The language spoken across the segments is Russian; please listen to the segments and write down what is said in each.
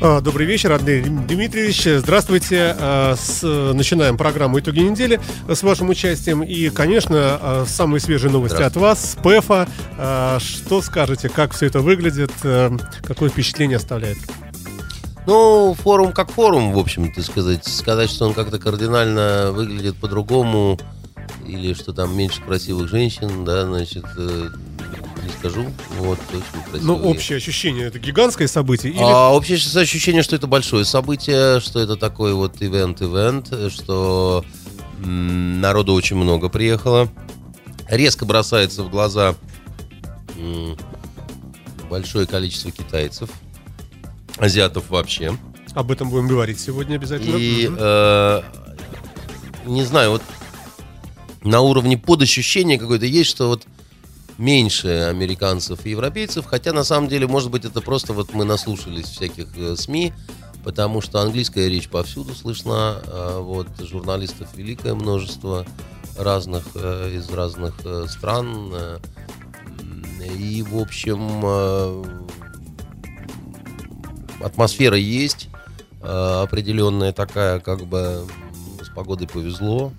Добрый вечер, Андрей Дмитриевич. Здравствуйте. А, с- Начинаем программу «Итоги недели» с вашим участием. И, конечно, а, самые свежие новости от вас, с ПЭФа. А, Что скажете, как все это выглядит, а, какое впечатление оставляет? Ну, форум как форум, в общем-то, сказать. Сказать, что он как-то кардинально выглядит по-другому, или что там меньше красивых женщин, да, значит, э, не скажу. Вот. Ну, общее ощущение, это гигантское событие? Или... А общее ощущение, что это большое событие, что это такой вот ивент-ивент, что м, народу очень много приехало. Резко бросается в глаза м, большое количество китайцев, азиатов вообще. Об этом будем говорить сегодня обязательно. И Мгм. э, не знаю, вот на уровне подощущения какое-то есть, что вот меньше американцев и европейцев, хотя на самом деле, может быть, это просто вот мы наслушались всяких э, СМИ, потому что английская речь повсюду слышна, а вот журналистов великое множество разных э, из разных э, стран, и в общем атмосфера есть определенная такая, как бы с погодой повезло.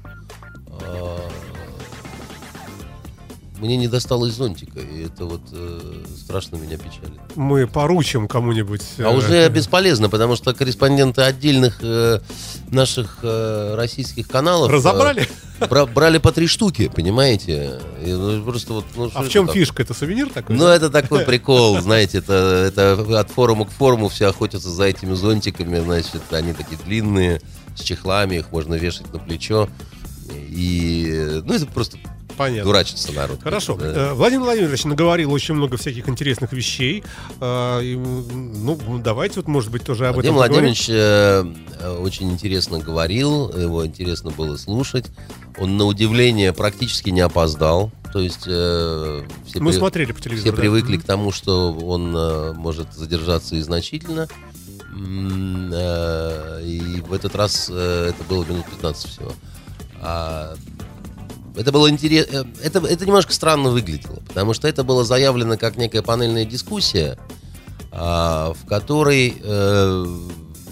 Э, Мне не досталось зонтика, и это вот э, страшно меня печалит. Мы поручим кому-нибудь. А э, уже бесполезно, потому что корреспонденты отдельных э, наших э, российских каналов э, Разобрали? бра- брали по три штуки, понимаете? И, ну, просто вот, ну, А в это чем так? фишка? Это сувенир такой? Ну, это такой прикол, знаете, это, это от форума к форуму все охотятся за этими зонтиками, значит, они такие длинные, с чехлами, их можно вешать на плечо. И, ну, это просто Понятно. дурачится народ. Хорошо. Да. Э, Владимир Владимирович наговорил очень много всяких интересных вещей. И, м, Ну, давайте вот, может быть, тоже об Владимир этом поговорим. Владимирович э, э, очень интересно говорил, его интересно было слушать. Он, на удивление, практически не опоздал. То есть э, все, Мы при- смотрели по телевизору. все да. привыкли Мгм. к тому, что он э, может задержаться и значительно. Э, И в этот раз э, это было минут 15 всего. А, это было интересно. Это, это немножко странно выглядело, потому что это было заявлено как некая панельная дискуссия, а, в которой э,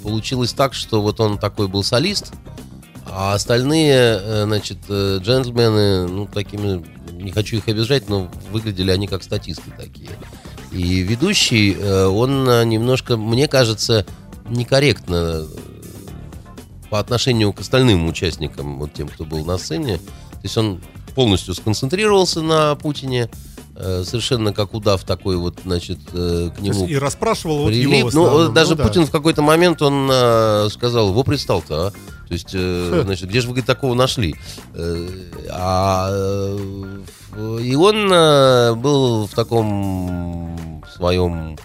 получилось так, что вот он такой был солист, а остальные, э, значит, э, джентльмены, ну, такими, не хочу их обижать, но выглядели они как статисты такие. И ведущий, э, он э, немножко, мне кажется, некорректно э, по отношению к остальным участникам, вот тем, кто был на сцене. То есть он полностью сконцентрировался на Путине, э, совершенно как удав такой вот, значит, э, к нему и расспрашивал вот его Ну, даже Ну, да. Путин в какой-то момент он э, сказал, во пристал-то, а? То есть, значит, где же вы говорит, такого нашли? А, и он был в таком своем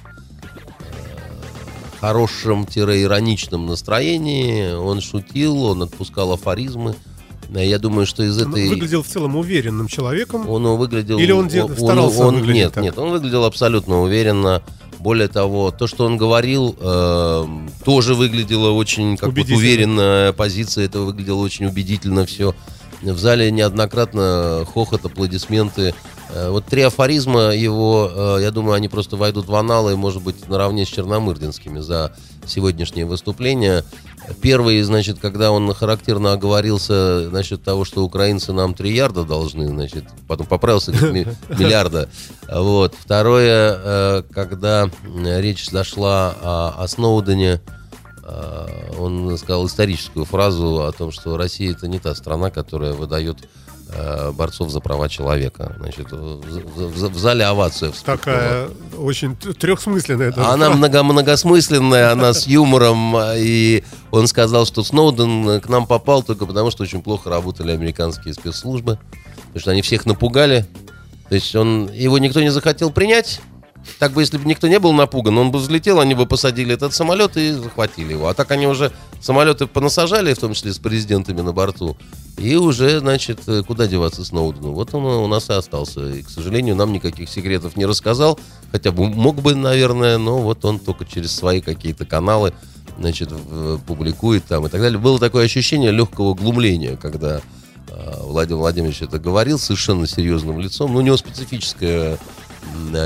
хорошем-ироничном настроении. Он шутил, он отпускал афоризмы. Э, Я думаю, что из Он этой... выглядел в целом уверенным человеком. Он выглядел... Или он де- старался он- выглядеть Нет, так? нет, он выглядел абсолютно уверенно. Более того, то, что он говорил, э, тоже выглядело очень как вот уверенная позиция. Это выглядело очень убедительно все. В зале неоднократно хохот, аплодисменты. Э, Вот три афоризма его, э, я думаю, они просто войдут в аналы, может быть, наравне с Черномырдинскими за сегодняшнее выступление. Первый, значит, когда он характерно оговорился насчет того, что украинцы нам 3 ярда должны, значит, потом поправился ми- миллиарда. Вот. Второе, э, когда м, речь зашла о, о Сноудене, э, он сказал историческую фразу о том, что Россия это не та страна, которая выдает э, борцов за права человека. Значит, в, в- в- зале овация вспыхнула. Такая очень трехсмысленная. даже Она много, многосмысленная, она с юмором, и он сказал, что Сноуден к нам попал только потому, что очень плохо работали американские спецслужбы, потому что они всех напугали. То есть он, его никто не захотел принять, так бы, если бы никто не был напуган, он бы взлетел, они бы посадили этот самолет и захватили его. А так они уже самолеты понасажали, в том числе с президентами на борту. И уже, значит, э, куда деваться Сноудену? Вот он у нас и остался. И, к сожалению, нам никаких секретов не рассказал. Хотя бы мог бы, наверное, но вот он только через свои какие-то каналы, значит, публикует там и так далее. Было такое ощущение легкого глумления, когда э, Владимир Владимирович это говорил совершенно серьезным лицом. Ну, у него специфическое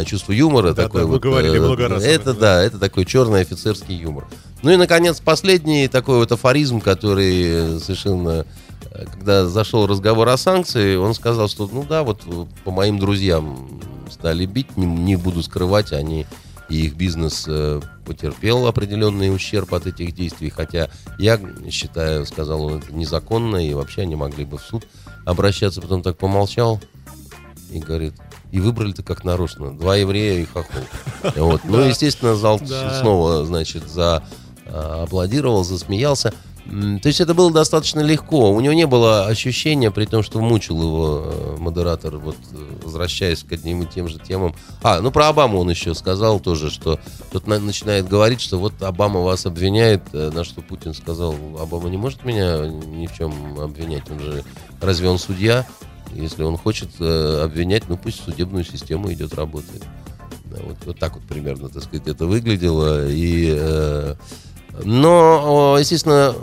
чувство юмора. Да, такой да, вот, говорили э, много раз. Это, да. да, это такой черный офицерский юмор. Ну и, наконец, последний такой вот афоризм, который совершенно... Э, когда зашел разговор о санкции, он сказал, что, ну да, вот по моим друзьям стали бить, не, не буду скрывать, они и их бизнес э, потерпел определенный ущерб от этих действий, хотя я считаю, сказал он, это незаконно, и вообще они могли бы в суд обращаться, потом так помолчал и говорит, и выбрали-то как нарочно. Два еврея и хохол. Вот. Ну, естественно, зал снова, значит, за а, аплодировал, засмеялся. То есть это было достаточно легко. У него не было ощущения, при том, что мучил его э, модератор, вот возвращаясь к одним и тем же темам. А, ну про Обаму он еще сказал тоже, что тут начинает говорить, что вот Обама вас обвиняет, э, на что Путин сказал, Обама не может меня ни в чем обвинять, он же, разве он судья? Если он хочет э, обвинять, ну пусть судебную систему идет, работает. Вот, вот так вот примерно, так сказать, это выглядело. И, э, но, естественно,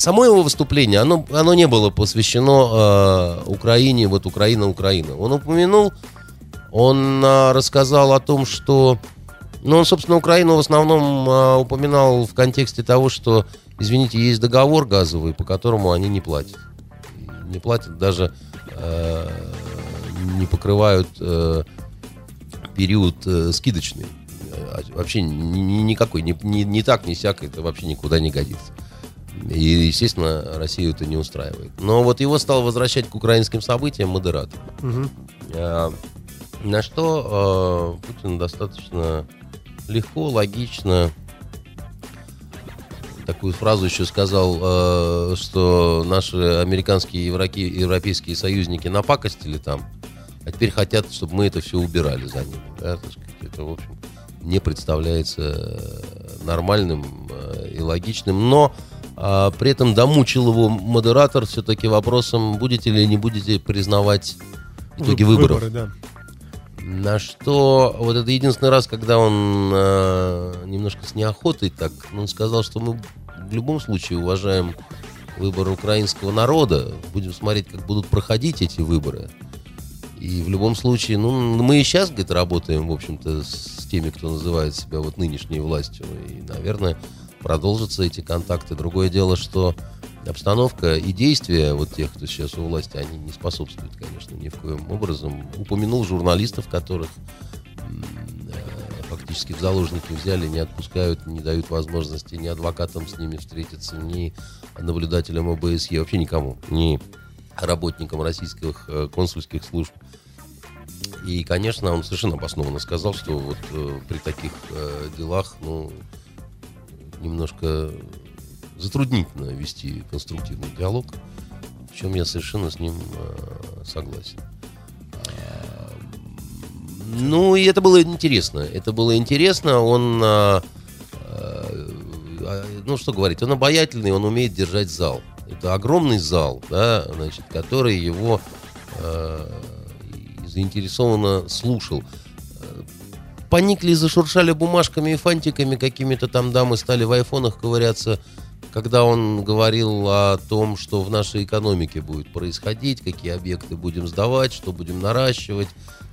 само его выступление, оно, оно не было посвящено э, Украине, вот Украина, Украина. Он упомянул, он э, рассказал о том, что, ну, он, собственно, Украину в основном э, упоминал в контексте того, что, извините, есть договор газовый, по которому они не платят. Не платят даже не покрывают э, период э, скидочный. Вообще ни, никакой, ни, ни, ни так, ни сяк, это вообще никуда не годится. И, естественно, Россию это не устраивает. Но вот его стал возвращать к украинским событиям модератор. Угу. А, на что а, Путин достаточно легко, логично такую фразу еще сказал, э, что наши американские и европейские союзники напакостили там, а теперь хотят, чтобы мы это все убирали за ними. Да, так сказать, это, в общем, не представляется э, нормальным э, и логичным. Но э, при этом домучил его модератор все-таки вопросом, будете ли не будете признавать итоги выборов. Выборы, да. На что вот это единственный раз, когда он э, немножко с неохотой так, он сказал, что мы в любом случае уважаем выбор украинского народа. Будем смотреть, как будут проходить эти выборы. И в любом случае, ну, мы и сейчас, говорит, работаем, в общем-то, с теми, кто называет себя вот нынешней властью. И, наверное, продолжатся эти контакты. Другое дело, что обстановка и действия вот тех, кто сейчас у власти, они не способствуют, конечно, ни в коем образом. Упомянул журналистов, которых фактически в заложники взяли, не отпускают, не дают возможности ни адвокатам с ними встретиться, ни наблюдателям ОБСЕ, вообще никому, ни работникам российских э, консульских служб. И, конечно, он совершенно обоснованно сказал, что вот э, при таких э, делах, ну, немножко затруднительно вести конструктивный диалог, в чем я совершенно с ним э, согласен. Ну, и это было интересно. Это было интересно. Он, а, а, ну, что говорить, он обаятельный, он умеет держать зал. Это огромный зал, да, значит, который его а, заинтересованно слушал. Поникли, зашуршали бумажками и фантиками какими-то там дамы стали в айфонах ковыряться, когда он говорил о том, что в нашей экономике будет происходить, какие объекты будем сдавать, что будем наращивать,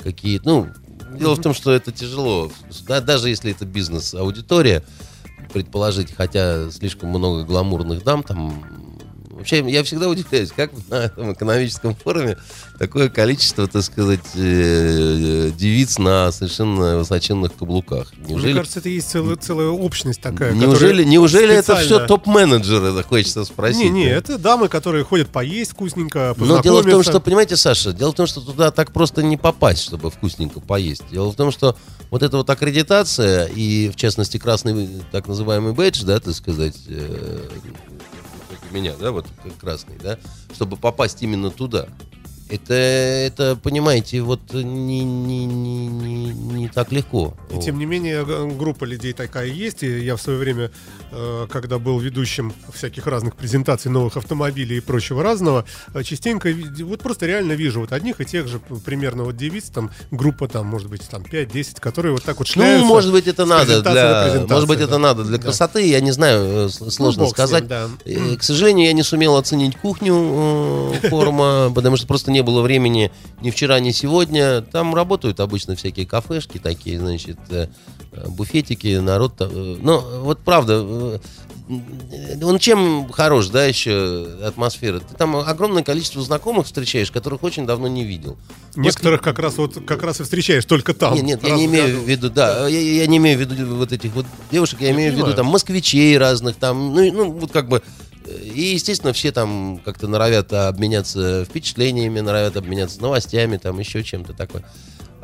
какие, ну, Дело в том, что это тяжело. Да, даже если это бизнес-аудитория, предположить, хотя слишком много гламурных дам там Вообще, я всегда удивляюсь, как на этом экономическом форуме такое количество, так сказать, э, девиц на совершенно высоченных каблуках. Неужели... Мне кажется, это есть целая, целая общность такая. Неужели, неужели специально... это все топ-менеджеры, хочется спросить? Не, не, это дамы, которые ходят поесть вкусненько, Но дело в том, что, понимаете, Саша, дело в том, что туда так просто не попасть, чтобы вкусненько поесть. Дело в том, что вот эта вот аккредитация и, в частности, красный так называемый бэдж, да, так сказать, э, меня, да, вот красный, да, чтобы попасть именно туда. Это, это понимаете, вот не, не, не, не не так легко. И тем не менее группа людей такая есть. И я в свое время, э, когда был ведущим всяких разных презентаций новых автомобилей и прочего разного, э, частенько вот просто реально вижу вот одних и тех же примерно вот девиц, там группа там, может быть, там 5-10, которые вот так вот шляются. Ну, может быть, это надо для, может быть, это да. надо для красоты, я не знаю, сложно ну, сказать. Ним, да. К сожалению, я не сумел оценить кухню форума, потому что просто не было времени ни вчера, ни сегодня. Там работают обычно всякие кафешки такие, значит, э, буфетики, народ. Э, ну, вот правда, э, он чем хорош, да, еще атмосфера? Ты там огромное количество знакомых встречаешь, которых очень давно не видел. Некоторых как раз вот как раз и встречаешь только там. Нет, нет, я не имею в виду, да, я, я не имею в виду вот этих вот девушек, я, я имею понимаю. в виду там москвичей разных, там, ну, ну вот как бы и, естественно, все там как-то норовят обменяться впечатлениями, норовят обменяться новостями, там еще чем-то такое.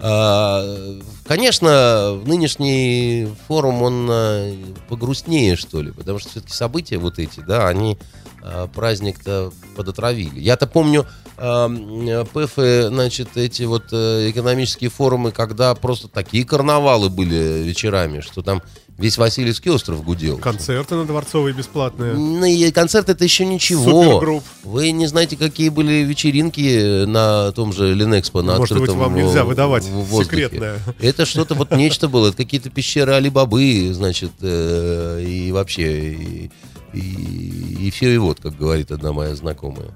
А, конечно, нынешний форум, он а, погрустнее, что ли, потому что все-таки события вот эти, да, они а, праздник-то подотравили. Я-то помню ПЭФы, значит, эти вот э, экономические форумы, когда просто такие карнавалы были вечерами, что там Весь Васильевский остров гудел. Концерты на Дворцовой бесплатные. Ну, и концерты это еще ничего. Супергрупп. Вы не знаете, какие были вечеринки на том же Ленэкспо, на Может открытом быть, вам нельзя выдавать секретное. Это что-то вот нечто было. Это какие-то пещеры Али-Бабы, значит, э, и вообще, и, и, и все и вот, как говорит одна моя знакомая.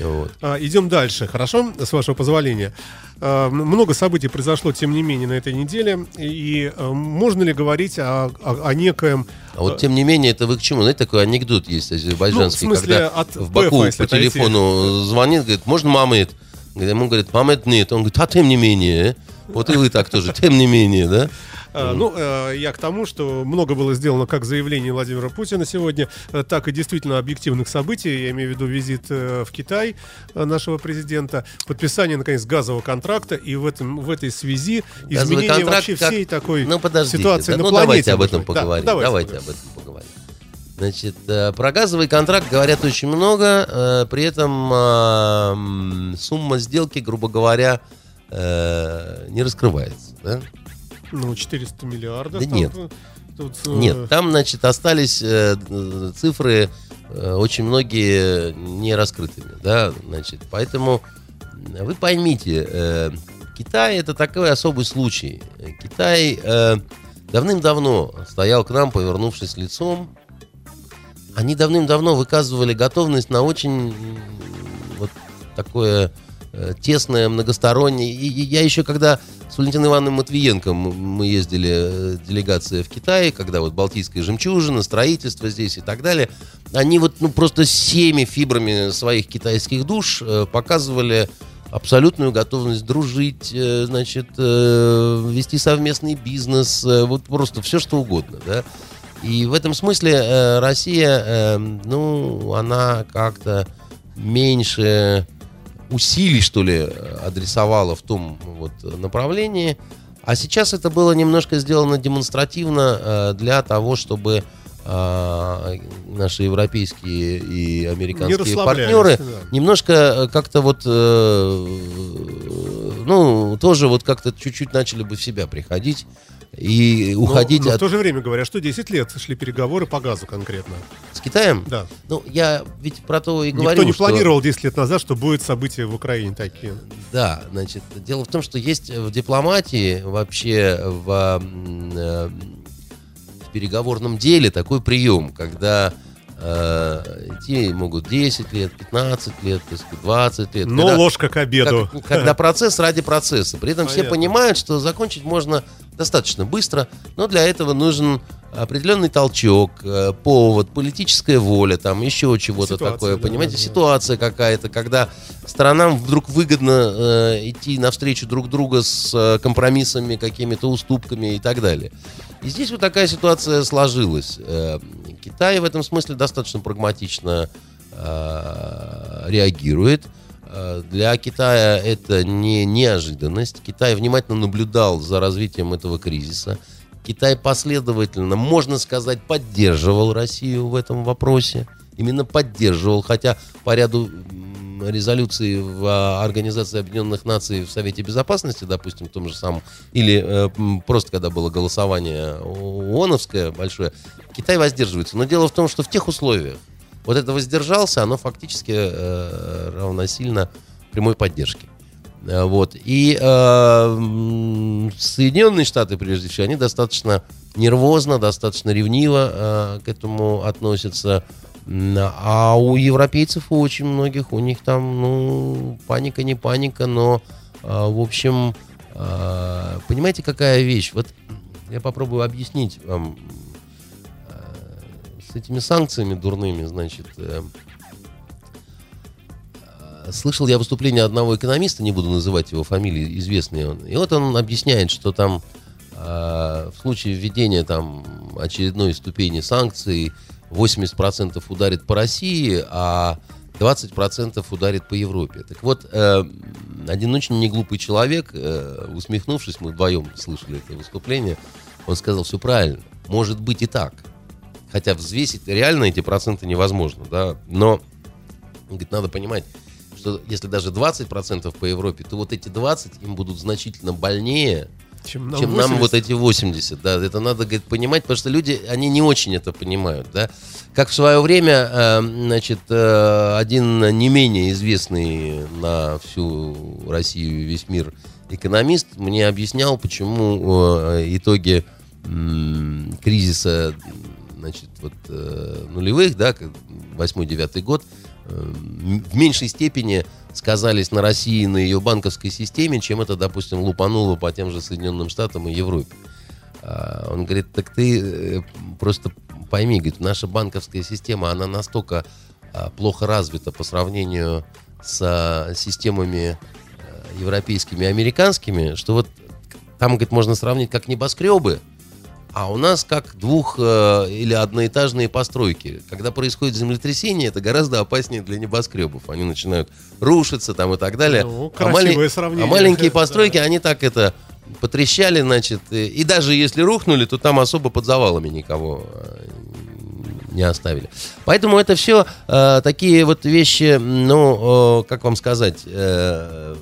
Вот. А, идем дальше, хорошо, с вашего позволения. А, много событий произошло, тем не менее, на этой неделе. И а, можно ли говорить о, о, о некоем... А вот, тем не менее, это вы к чему? Знаете, такой анекдот есть азербайджанский, ну, в смысле, когда от в Баку ПФ, по телефону звонит, говорит, можно мамы? Ему говорит, мамы нет. Он говорит, а тем не менее. Вот и вы так тоже, тем не менее, да? Mm. Ну, э, я к тому, что много было сделано как заявлений Владимира Путина сегодня, э, так и действительно объективных событий. Я имею в виду визит в Китай нашего президента, подписание, наконец, газового контракта, и в, этом, в этой связи Газовый изменение вообще как... всей такой ну, ситуации да, на ну, планете. Давайте об этом поговорим. Да, давайте, давайте об этом поговорим. Значит, про газовый контракт говорят очень много, при этом сумма сделки, грубо говоря, не раскрывается. Да? Ну, 400 миллиардов. Да там, нет. Тут, э, нет, там, значит, остались э, цифры э, очень многие не раскрытыми, да, значит, поэтому вы поймите, э, Китай это такой особый случай. Китай э, давным-давно стоял к нам, повернувшись лицом. Они давным-давно выказывали готовность на очень вот такое э, тесное, многостороннее. И, и я еще когда с Валентиной Ивановной Матвиенко мы ездили, э, делегация в Китае, когда вот Балтийская жемчужина, строительство здесь и так далее. Они вот ну, просто всеми фибрами своих китайских душ э, показывали абсолютную готовность дружить, э, значит, вести совместный бизнес, вот просто все что угодно, да. И в этом смысле Россия, ну, она как-то меньше усилий, что ли, адресовала в том вот направлении. А сейчас это было немножко сделано демонстративно э, для того, чтобы э, наши европейские и американские партнеры да. немножко э, как-то вот, ну, тоже вот как-то чуть-чуть начали бы в себя приходить и уходить. Но, но от... в то же время говорят, что 10 лет шли переговоры по газу конкретно. С Китаем? Да. Ну, я ведь про то и говорю, Никто не что... планировал 10 лет назад, что будет события в Украине такие. Да, значит, дело в том, что есть в дипломатии вообще в, э, в переговорном деле такой прием, когда э, идти могут 10 лет, 15 лет, 20 лет. Но когда, ложка к обеду. Как, когда процесс ради процесса. При этом Понятно. все понимают, что закончить можно достаточно быстро, но для этого нужен определенный толчок, э, повод, политическая воля, там еще чего-то такое, да, понимаете, да, ситуация какая-то, когда сторонам вдруг выгодно э, идти навстречу друг друга с э, компромиссами, какими-то уступками и так далее. И здесь вот такая ситуация сложилась. Э, Китай в этом смысле достаточно прагматично э, реагирует. Э, для Китая это не неожиданность. Китай внимательно наблюдал за развитием этого кризиса. Китай последовательно, можно сказать, поддерживал Россию в этом вопросе. Именно поддерживал, хотя по ряду резолюции в а, Организации Объединенных Наций в Совете Безопасности, допустим, в том же самом, или э, просто когда было голосование ООНовское большое, Китай воздерживается. Но дело в том, что в тех условиях вот это воздержался, оно фактически э, равносильно прямой поддержке. Э, Вот. И э, Соединенные Штаты, прежде всего, они достаточно нервозно, достаточно ревниво э, к этому относятся. А у европейцев, у очень многих, у них там, ну, паника, не паника, но, э, в общем, э, понимаете, какая вещь? Вот я попробую объяснить вам э, с этими санкциями дурными, значит, э, слышал я выступление одного экономиста, не буду называть его фамилии, известный он, и вот он объясняет, что там э, в случае введения там очередной ступени санкций 80% ударит по России, а 20% ударит по Европе. Так вот, э, один очень неглупый человек, э, усмехнувшись, мы вдвоем слышали это выступление, он сказал, все правильно, может быть и так. Хотя взвесить реально эти проценты невозможно, да, но говорит, надо понимать, что если даже 20% по Европе, то вот эти 20 им будут значительно больнее, Чем нам, чем нам 80. вот эти 80, да, это надо, говорит, понимать, потому что люди, они не очень это понимают, да. Как в свое время, э, значит, э, один не менее известный на всю Россию и весь мир экономист мне объяснял, почему э, итоги кризиса, значит, вот нулевых, да, как 8-9 год, в меньшей степени сказались на России и на ее банковской системе, чем это, допустим, лупануло по тем же Соединенным Штатам и Европе. А, Он говорит, так ты э, просто пойми, говорит, наша банковская система, она настолько а, плохо развита по сравнению с системами э, европейскими и американскими, что вот там, говорит, можно сравнить как небоскребы, а у нас как двух э, или одноэтажные постройки. Когда происходит землетрясение, это гораздо опаснее для небоскребов. Они начинают рушиться там и так далее. Ну, а, мали- а маленькие Да. постройки, они так это потрещали, значит, и, и даже если рухнули, то там особо под завалами никого э, не оставили. Поэтому это все такие вот вещи, ну, э, как вам сказать, э,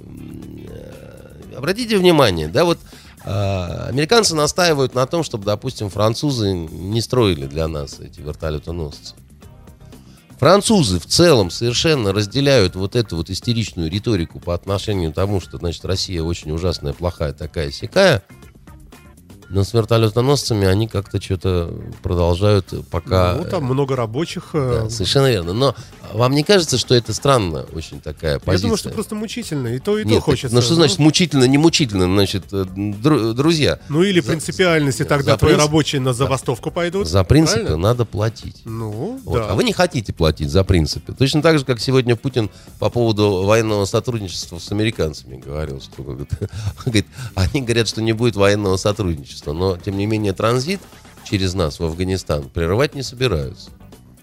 э, обратите внимание, да, вот э, американцы настаивают на том, чтобы, допустим, французы не строили для нас эти вертолетоносцы. Французы в целом совершенно разделяют вот эту вот истеричную риторику по отношению к тому, что, значит, Россия очень ужасная, плохая, такая сякая. Но с вертолетоносцами они как-то что-то продолжают пока... Ну, там много рабочих. Да, э, совершенно верно. Но вам не кажется, что это странно очень такая Я позиция? думаю, что просто мучительно. И то, и то Нет, так, хочется. ну что значит мучительно, не мучительно? Значит, э, дру- друзья, Ну или принципиальности, тогда за твои принцип- рабочие на забастовку пойдут. за принципы правильно? надо платить. Ну, Вот. да. А вы не хотите платить за принципы. Точно так же, как сегодня Путин по поводу военного сотрудничества с американцами говорил, что говорит, они говорят, что не будет военного сотрудничества, но тем не менее транзит через нас в Афганистан прерывать не собираются,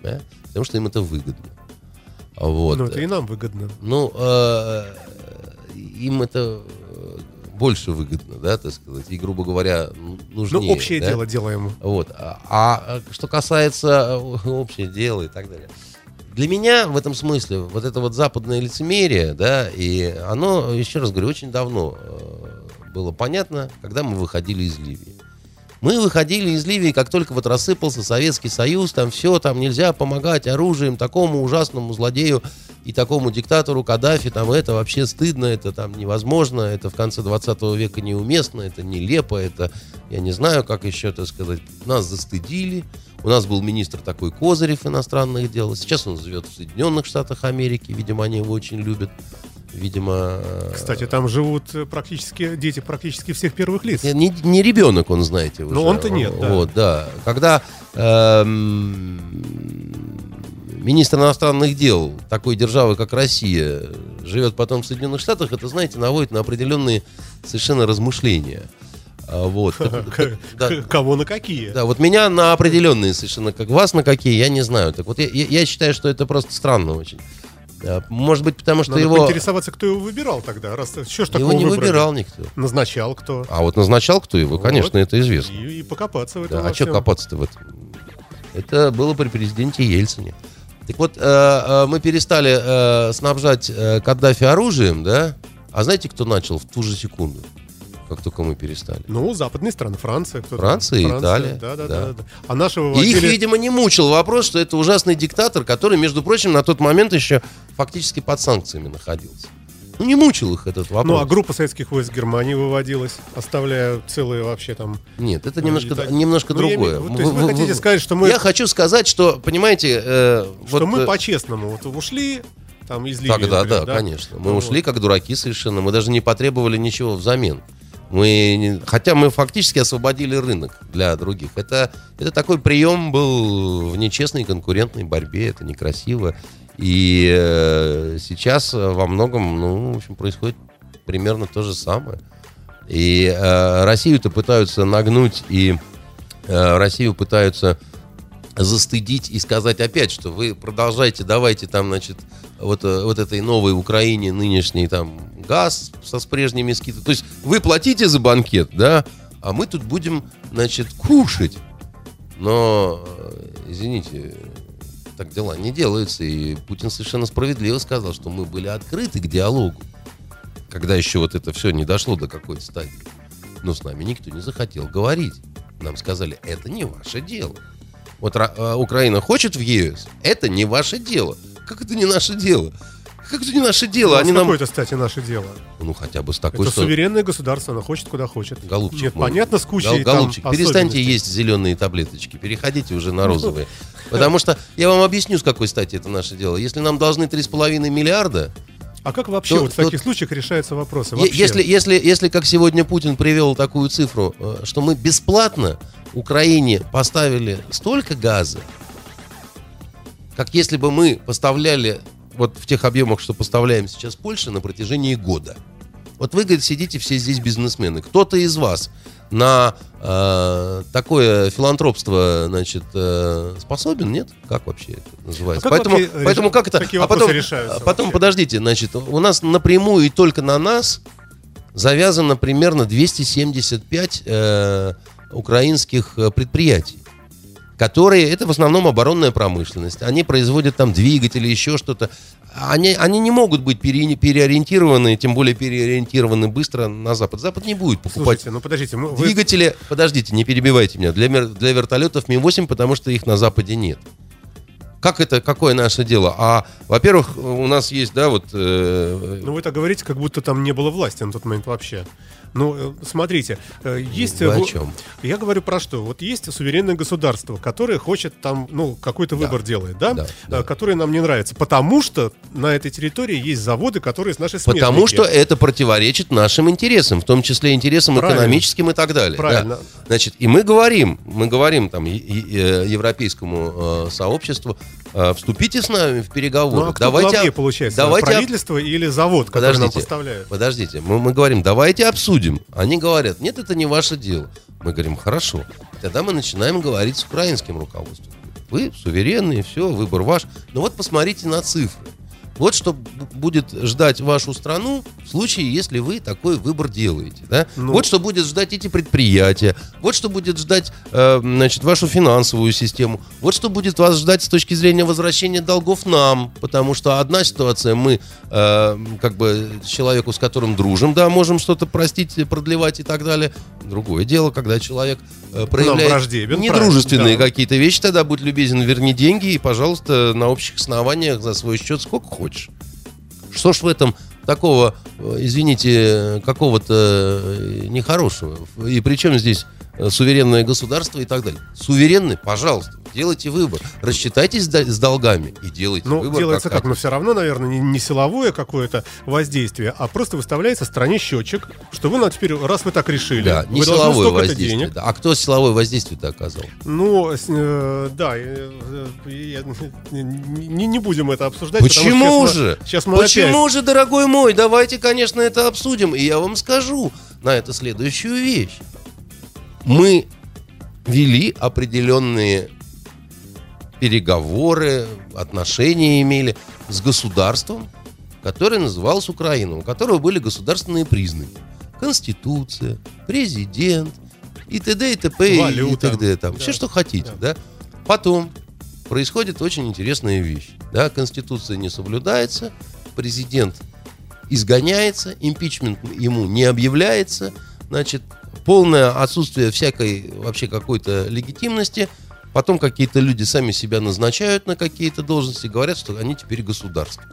да? потому что им это выгодно. А Вот. Ну, это и нам выгодно. Ну, э, им это э, больше выгодно, да, так сказать, и, грубо говоря, нужнее. Ну, общее да? дело делаем. Вот. А, а что касается э, общее дело и так далее. Для меня в этом смысле вот это вот западное лицемерие, да, и оно, еще раз говорю, очень давно э, было понятно, когда мы выходили из Ливии. Мы выходили из Ливии, как только вот рассыпался Советский Союз, там все, там нельзя помогать оружием такому ужасному злодею и такому диктатору Каддафи, там это вообще стыдно, это там невозможно, это в конце 20 века неуместно, это нелепо, это, я не знаю, как еще это сказать, нас застыдили, у нас был министр такой Козырев иностранных дел, сейчас он живет в Соединенных Штатах Америки, видимо, они его очень любят, видимо... э, Кстати, там живут э, практически дети практически всех первых лиц. не, не- не ребенок, он, знаете, уже. Ну, он-то нет, да. Вот, да. Когда эм, министр иностранных дел такой державы, как Россия, живет потом в Соединенных Штатах, это, знаете, наводит на определенные совершенно размышления. А, Вот. Да. Кого на какие? Да, вот меня на определенные совершенно, как вас на какие, я не знаю. Так вот, я- я считаю, что это просто странно очень. А, Может быть, потому что Надо его, поинтересоваться, кто его выбирал тогда. Раз что ж такого его не выбрали? выбирал никто. Назначал кто. А вот назначал кто его, Вот. конечно, это известно. И, и покопаться в этом Да, а что копаться-то в этом? Это было при президенте Ельцине. Так вот, э, э, мы перестали э, снабжать э, Каддафи оружием, да? А знаете, кто начал в ту же секунду? Как только мы перестали. Ну, западные страны, Франция. кто-то. Франция и Италия, Да, да, да. да. да. А наши И их, выводили... видимо, не мучил вопрос, что это ужасный диктатор, который, между прочим, на тот момент еще фактически под санкциями находился. Ну, не мучил их этот вопрос. Ну, а группа советских войск Германии выводилась, оставляя целые вообще там... Нет, это Ну, немножко, так- немножко Ну, я другое. виду, то есть вы хотите сказать, что мы- Я хочу сказать, что, понимаете, э, Что вот, мы э, по-честному вот ушли там из Ливии, Тогда, например, да, конечно. Мы Ну, ушли как дураки совершенно. Мы даже не потребовали ничего взамен. Мы, хотя мы фактически освободили рынок для других. Это, это такой прием был в нечестной конкурентной борьбе. Это некрасиво. И э, сейчас э, во многом, ну, в общем, происходит примерно то же самое. И э, Россию-то пытаются нагнуть, и э, Россию пытаются застыдить и сказать опять, что вы продолжайте, давайте там, значит, вот, э, вот этой новой Украине нынешний там газ со с прежними скидками. То есть вы платите за банкет, да, а мы тут будем, значит, кушать. Но, э, извините, так дела не делаются. И Путин совершенно справедливо сказал, что мы были открыты к диалогу. Когда еще вот это все не дошло до какой-то стадии. Но с нами никто не захотел говорить. Нам сказали, это не ваше дело. Вот э, Украина хочет в ЕС, это не ваше дело. Как это не наше дело? Как это не наше дело? Ну, Они нам... какой-то, кстати, наше дело. Ну, хотя бы с такой, Это что... суверенное государство, оно хочет куда хочет. Голубчик Нет, мой. понятно, с кучей Гол- там Голубчик, перестаньте особенностей. есть зеленые таблеточки, переходите уже на розовые. Потому что я вам объясню, с какой стати это наше дело. Если нам должны 3,5 миллиарда, А как вообще То- вот в то- таких случаях решаются вопросы? Вообще? Если, если, если, как сегодня Путин привел такую цифру, э, что мы бесплатно Украине поставили столько газа, как если бы мы поставляли вот в тех объемах, что поставляем сейчас Польше на протяжении года. Вот вы, говорит, сидите все здесь бизнесмены. Кто-то из вас на э, такое филантропство, значит, э, способен, нет? Как вообще это называется? А как поэтому, вообще поэтому реш- как это? такие а потом, решаются а потом вообще? подождите, значит, у нас напрямую и только на нас завязано примерно 275 э, украинских э, предприятий, которые, это в основном оборонная промышленность, они производят там двигатели, еще что-то. Они, они не могут быть пере- переориентированы, тем более переориентированы быстро на Запад. Запад не будет покупать Слушайте, ну подождите, мы- вы- двигатели. Подождите, не перебивайте меня. Для, для вертолетов Ми-8, потому что их на Западе нет. Как это, какое наше дело? А, во-первых, у нас есть, да, вот... э, Ну вы так говорите, как будто там не было власти на тот момент вообще. Ну, э, смотрите, э, есть... Вы э, о в- чем? Я говорю про что? Вот есть суверенное государство, которое хочет там, ну, какой-то выбор делает, да? Да, да. Который нам не нравится. Потому что на этой территории есть заводы, которые с нашей смежники. Потому что это противоречит нашим интересам, в том числе интересам Правильно. экономическим и так далее. Правильно. Да. Значит, и мы говорим, мы говорим там е- е- европейскому э, сообществу, э, вступите с нами в переговоры. Ну, а кто главнее, получается? давайте правительство или завод, который нам Подождите, поставляет? подождите, мы, мы говорим, давайте обсудим. Они говорят, нет, это не ваше дело. Мы говорим, хорошо. Тогда мы начинаем говорить с украинским руководством. Вы суверенные, все, выбор ваш. Но вот посмотрите на цифры. Вот что будет ждать вашу страну в случае, если вы такой выбор делаете. Да? Ну. Вот что будет ждать эти предприятия. Вот что будет ждать э, значит, вашу финансовую систему. Вот что будет вас ждать с точки зрения возвращения долгов нам. Потому что одна ситуация, мы э, как бы человеку, с которым дружим, да, можем что-то простить, продлевать и так далее. Другое дело, когда человек э, проявляет враждебен, недружественные да. какие-то вещи, тогда будь любезен, верни деньги и, пожалуйста, на общих основаниях за свой счет сколько хочешь. Что ж в этом такого, э, извините, какого-то э, нехорошего? И причем здесь э, суверенное государство и так далее? Суверенный, пожалуйста, делайте выбор. Рассчитайтесь с дол- с долгами и делайте Ну, выбор. делается как? хотите. Но все равно, наверное, не, не силовое какое-то воздействие, а просто выставляется стране счетчик, что вы, ну, теперь, раз вы так решили, Да, не вы силовое воздействие. денег. да. А кто силовое воздействие-то оказал? Ну, э, да, э, э, не, не будем это обсуждать. Почему же? Сейчас мы, сейчас мы Почему опять- же, дорогой мой? Давайте, конечно, это обсудим. И я вам скажу на это следующую вещь. Мы вели определенные переговоры, отношения имели с государством, которое называлось Украина, у которого были государственные признаки. Конституция, президент и т.д. и т.п. и- и Валюта. т.д. Там. Да. Все, что хотите, да. Потом происходит очень интересная вещь. Да, Конституция не соблюдается, президент изгоняется, импичмент ему не объявляется, значит, полное отсутствие всякой вообще какой-то легитимности. Потом какие-то люди сами себя назначают на какие-то должности, говорят, что они теперь государство.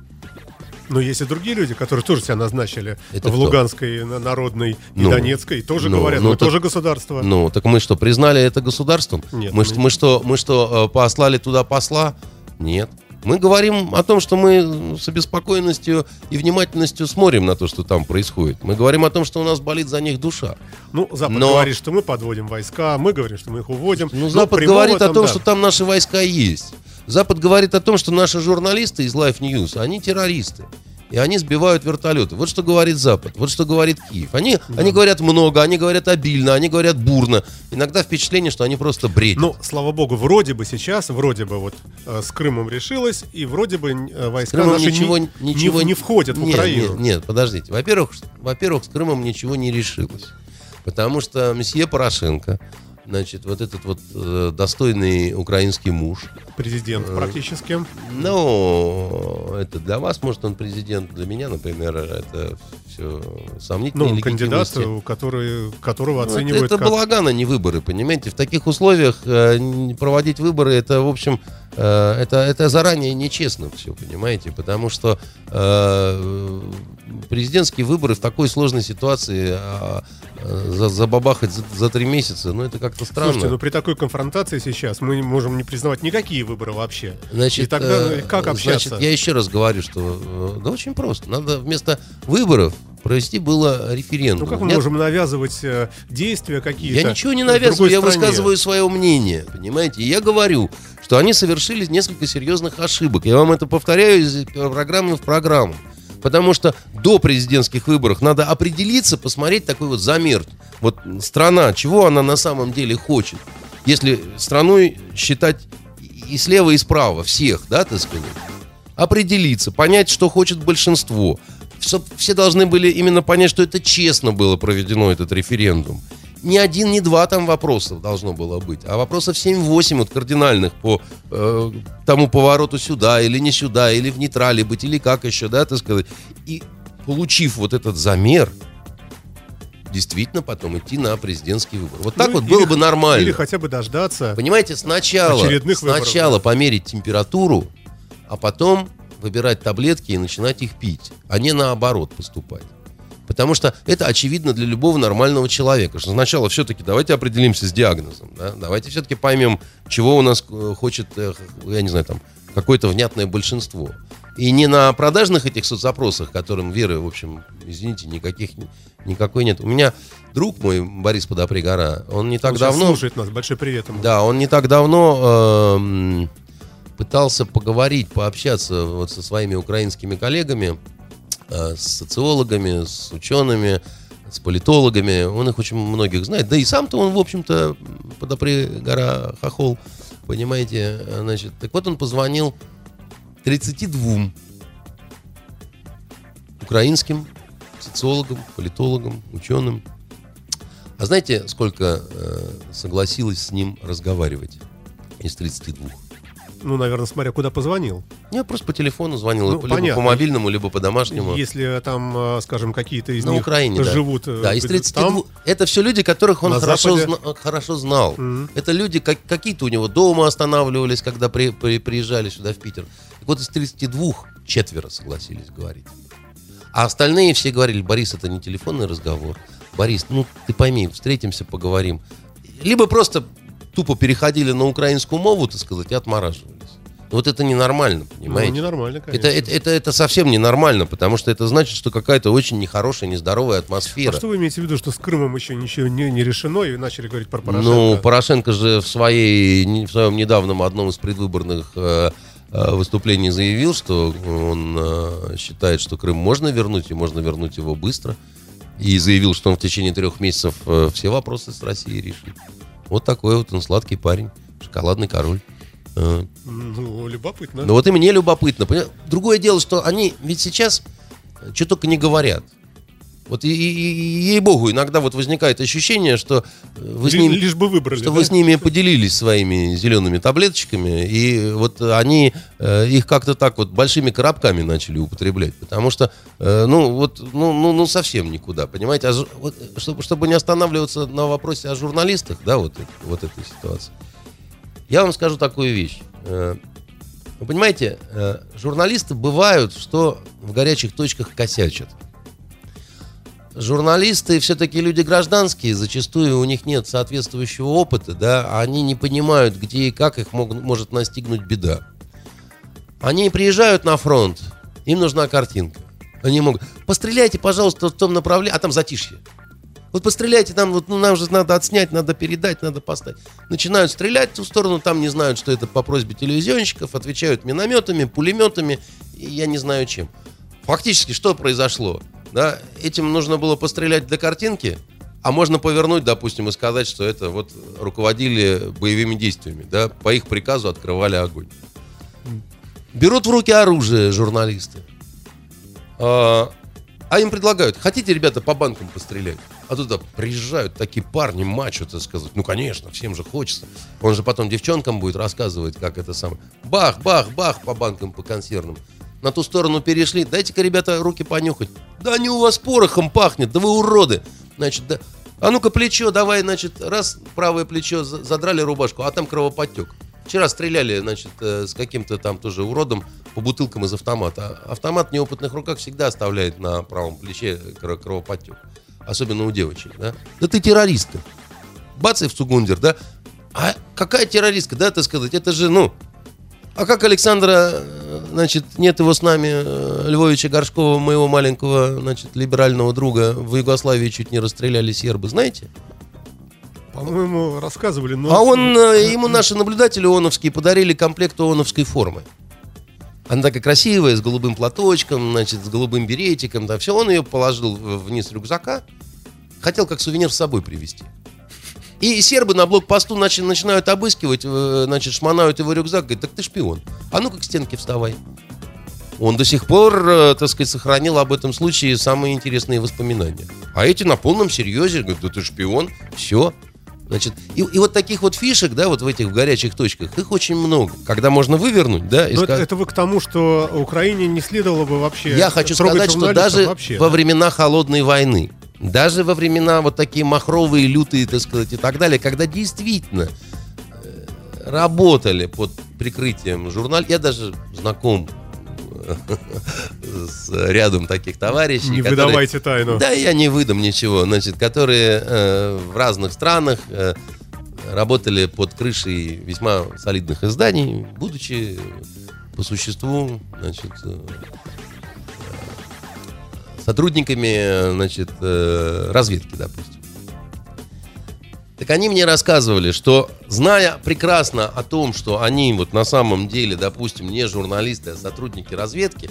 Но есть и другие люди, которые тоже себя назначили Это в кто? Луганской, на- Народной и Ну, Донецкой. Тоже ну, говорят, ну, мы так- тоже государство. Ну, так мы что, признали это государством? Нет, Мы, мы- что- мы что, мы что, э, послали туда посла? Нет. Мы говорим о том, что мы с обеспокоенностью и внимательностью смотрим на то, что там происходит. Мы говорим о том, что у нас болит за них душа. Ну, Запад Но- говорит, что мы подводим войска, мы говорим, что мы их уводим. Ну, Запад говорит о том, да. что там наши войска есть. Запад говорит о том, что наши журналисты из Life News, они террористы. И они сбивают вертолеты. Вот что говорит Запад, вот что говорит Киев. Они, они говорят много, они говорят обильно, они говорят бурно. Иногда впечатление, что они просто бредят. Ну, слава богу, вроде бы сейчас, вроде бы вот э, с Крымом решилось, и вроде бы э, войска Крымом наши ничего, не, ничего не, не входят в Нет, Украину. Нет, нет, подождите. Во-первых, во-первых, с Крымом ничего не решилось. Потому что месье Порошенко, значит, вот этот вот э, достойный украинский муж, Президент Э, практически. Ну, это для вас, может, он президент, для меня, например, это все сомнительные Ну, кандидат, э, который, которого Ну, оценивают это, это как... балаган, а не выборы, понимаете? В таких условиях э, проводить выборы, это, в общем, э, это, это заранее нечестно все, понимаете? Потому что э, президентские выборы в такой сложной ситуации а, э, за- забабахать за, за три месяца, ну, это как-то странно. Слушайте, ну при такой конфронтации сейчас мы не можем не признавать никакие выборы вообще. Значит, И тогда э, как общаться? Значит, я еще раз говорю, что э, да очень просто. Надо вместо выборов провести было референдум. Ну как мы Нет, можем навязывать э, действия какие-то? я ничего не навязываю, я стране? высказываю свое мнение, понимаете? И я говорю, что они совершили несколько серьезных ошибок. Я вам это повторяю из программы в программу. Потому что до президентских выборов надо определиться, посмотреть такой вот замер. Вот страна, чего она на самом деле хочет. Если страной считать и слева, и справа, всех, да, так сказать, определиться, понять, что хочет большинство. Все должны были именно понять, что это честно было проведено, этот референдум. Ни один, ни два там вопросов должно было быть, а вопросов 7-8 вот кардинальных по э, тому повороту сюда или не сюда, или в нейтрале быть, или как еще, да, так сказать. И получив вот этот замер, действительно потом идти на президентский выбор. Вот так Ну, вот или было бы нормально. Или хотя бы дождаться. Понимаете, сначала, выборов, сначала померить температуру, а потом выбирать таблетки и начинать их пить, а не наоборот поступать. Потому что это очевидно для любого нормального человека. Что сначала все-таки давайте определимся с диагнозом. да, Давайте все-таки поймем, чего у нас э, хочет, э, я не знаю, там, какое-то внятное большинство. И не на продажных этих соцопросах, которым веры, в общем, извините, никаких, никакой нет. У меня друг мой, Борис Подопригора, он не так Он давно... слушает нас. Большой привет ему. Да, он не так давно эм, пытался поговорить, пообщаться вот со своими украинскими коллегами, э, с социологами, с учеными, с политологами. Он их очень многих знает. Да и сам-то он, в общем-то, подопри гора хохол, понимаете. э, Значит, так вот он позвонил 32 украинским социологам, политологам, ученым. А знаете, сколько э, согласилась с ним разговаривать из 32? Ну, наверное, смотря куда позвонил. Я просто по телефону звонил, Ну, либо понятно. по мобильному, либо по домашнему. Если там, э, скажем, какие-то из На них Украине, да. живут э, Да, из где-то 32. там, Это все люди, которых он На хорошо, Западе. зна- хорошо знал. Мгм. Это люди, как, какие-то у него дома останавливались, когда при- при- приезжали сюда, в Питер. Так вот, из 32 четверо согласились говорить. А остальные все говорили, Борис, это не телефонный разговор. Борис, ну ты пойми, встретимся, поговорим. Либо просто тупо переходили на украинскую мову, так сказать, и отмораживались. Вот это ненормально, ну, понимаете? ненормально, конечно. Это, это, это, это совсем ненормально, потому что это значит, что какая-то очень нехорошая, нездоровая А атмосфера. что вы имеете в виду, что с Крымом еще ничего не, не решено, и начали говорить про Порошенко? Ну, Порошенко же в, своей, в своем недавнем одном из предвыборных э, э, выступлений заявил, что он э, считает, что Крым можно вернуть, и можно вернуть его быстро. И заявил, что он в течение трех месяцев э, все вопросы с Россией решит. Вот такой вот он сладкий парень, шоколадный король. Э, Ну, любопытно. Ну вот и мне любопытно. Другое дело, что они ведь сейчас что только не говорят. Вот и, и- и- ей-богу, иногда вот возникает ощущение, что э, вы с ними, Лишь бы выбрали. что да? вы с ними поделились своими зелеными таблеточками, и вот они э, их как-то так вот большими коробками начали употреблять, потому что, э, ну, вот, ну, ну, ну, совсем никуда, понимаете, а вот, чтобы, чтобы не останавливаться на вопросе о журналистах, да, вот, вот этой ситуации, я вам скажу такую вещь. Э, Вы понимаете, э, журналисты бывают, что в горячих точках косячат. Журналисты все-таки люди гражданские, зачастую у них нет соответствующего опыта, да, они не понимают, где и как их мог- может настигнуть беда. Они приезжают на фронт, им нужна картинка. Они могут, постреляйте, пожалуйста, в том направлении, а там затишье. Вот постреляйте, там вот, ну, нам же надо отснять, надо передать, надо поставить. Начинают стрелять в ту сторону, там не знают, что это по просьбе телевизионщиков, отвечают минометами, пулеметами, и я не знаю чем. Фактически, что произошло? Да, этим нужно было пострелять для картинки, а можно повернуть, допустим, и сказать, что это вот руководили боевыми действиями, да, по их приказу открывали огонь. Берут в руки оружие журналисты. А, а им предлагают, хотите, ребята, по банкам пострелять? А туда приезжают такие парни, мачо, так сказать. Ну, конечно, всем же хочется. Он же потом девчонкам будет рассказывать, как это самое. Бах, бах, бах по банкам, по консервным. На ту сторону перешли. Дайте-ка, ребята, руки понюхать. Да они у вас порохом пахнет, да вы уроды. Значит, да. А ну-ка плечо, давай, значит, раз, правое плечо, за- задрали рубашку, а там кровоподтек. Вчера стреляли, значит, э, с каким-то там тоже уродом по бутылкам из автомата. Автомат в неопытных руках всегда оставляет на правом плече кро- кровоподтек. Особенно у девочек, да? Да ты террористка. Бац, и в Цугундер, да? А какая террористка, да, так сказать? Это же, ну... А как Александра, значит, нет его с нами, э, Львовича Горшкова, моего маленького, значит, либерального друга, в Югославии чуть не расстреляли сербы, знаете? По-моему, рассказывали, но... А он, э, ему наши наблюдатели ООНовские подарили комплект ООНовской формы. Она такая красивая, с голубым платочком, значит, с голубым беретиком, да, все. Он ее положил вниз рюкзака, хотел как сувенир с собой привезти. И сербы на блокпосту начи- начинают обыскивать, э, значит, шмонают его рюкзак, говорит, так ты шпион. А ну-ка к стенке вставай. Он до сих пор, э, так сказать, сохранил об этом случае самые интересные воспоминания. А эти на полном серьезе, говорят, да ты шпион, все. Значит, и, и вот таких вот фишек, да, вот в этих в горячих точках, их очень много. Когда можно вывернуть, да, и Но это, сказать- это вы к тому, что Украине не следовало бы вообще я хочу сказать, что даже вообще, во да? времена холодной войны, даже во времена вот такие махровые, лютые, так сказать, и так далее, когда действительно э, работали под прикрытием журнал, я даже знаком э, с рядом таких товарищей. Не которые- выдавайте тайну. Да, я не выдам ничего. Значит, которые э, в разных странах э, работали под крышей весьма солидных изданий, будучи по существу, значит, э, сотрудниками, значит, э, разведки, допустим. Так они мне рассказывали, что зная прекрасно о том, что они вот на самом деле, допустим, не журналисты, а сотрудники разведки,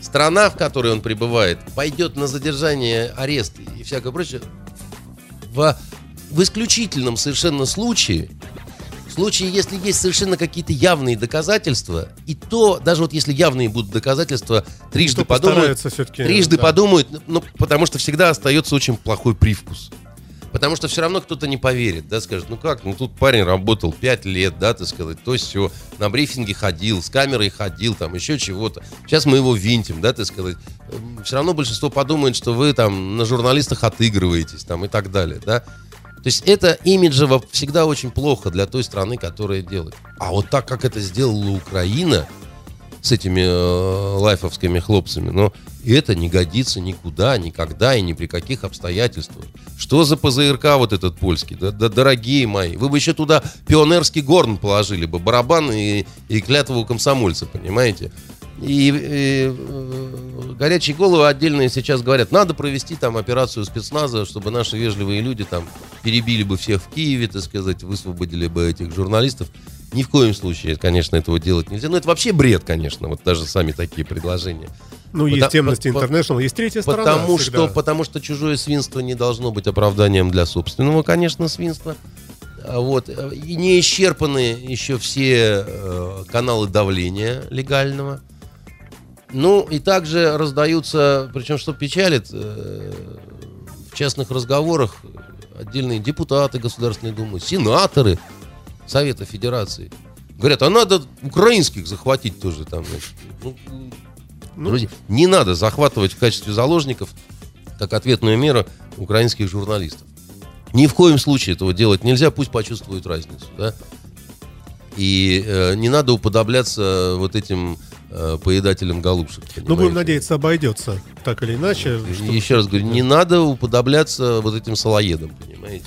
страна, в которой он пребывает, пойдет на задержание, арест и всякое прочее, в, в исключительном совершенно случае, в случае, если есть совершенно какие-то явные доказательства, и то, даже вот если явные будут доказательства, трижды подумают, трижды да. подумают, ну, потому что всегда остается очень плохой привкус. Потому что все равно кто-то не поверит, да, скажет, ну как, ну тут парень работал 5 лет, да, так сказать, то все, на брифинге ходил, с камерой ходил, там еще чего-то. Сейчас мы его винтим, да, так сказать. Все равно большинство подумает, что вы там на журналистах отыгрываетесь, там и так далее, да. То есть это имиджево всегда очень плохо для той страны, которая делает. А вот так, как это сделала Украина, с этими э, лайфовскими хлопцами. Но это не годится никуда, никогда и ни при каких обстоятельствах. Что за ПЗРК вот этот польский? Да, да, дорогие мои, вы бы еще туда пионерский горн положили бы, барабан и, и клятву комсомольца, понимаете? И, э, э, горячие головы отдельные сейчас говорят, надо провести там операцию спецназа, чтобы наши вежливые люди там перебили бы всех в Киеве, так сказать, высвободили бы этих журналистов. Ни в коем случае, конечно, этого делать нельзя. Ну, это вообще бред, конечно, вот даже сами такие предложения. Ну, есть Amnesty по- по- International, есть третья сторона. Потому что, потому что чужое свинство не должно быть оправданием для собственного, конечно, свинства. А Вот. И не исчерпаны еще все э, каналы давления легального. Ну, и также раздаются, причем что печалит, э, в частных разговорах отдельные депутаты Государственной Думы, сенаторы Совета Федерации говорят, а надо украинских захватить тоже там. значит. Ну, Ну, друзья, не надо захватывать в качестве заложников, как ответную меру, украинских журналистов. Ни в коем случае этого делать нельзя, пусть почувствуют разницу. Да? И э, не надо уподобляться вот этим э, поедателям голубшек. Ну, будем понимаете? надеяться, обойдется так или иначе. что- Еще раз говорю, не надо уподобляться вот этим салоедам, понимаете?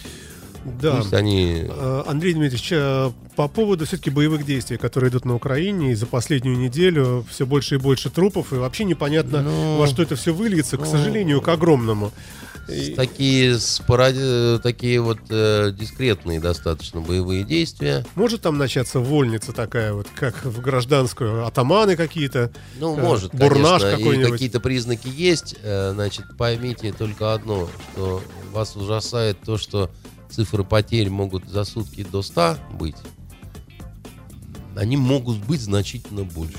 Да. Пусть они... Э, Андрей Дмитриевич, э, по поводу все-таки боевых действий, которые идут на Украине, и за последнюю неделю все больше и больше трупов, и вообще непонятно, Ну, во что это все выльется, к ну, сожалению, к огромному. Такие, споради- такие вот э, дискретные достаточно боевые действия. Может там начаться вольница такая, вот как в гражданскую, атаманы какие-то? Ну, Э, может, бурнаш конечно, и какой-нибудь. какие-то признаки есть. Э, Значит, поймите только одно, что вас ужасает то, что цифры потерь могут за сутки до 100 быть. Они могут быть значительно больше.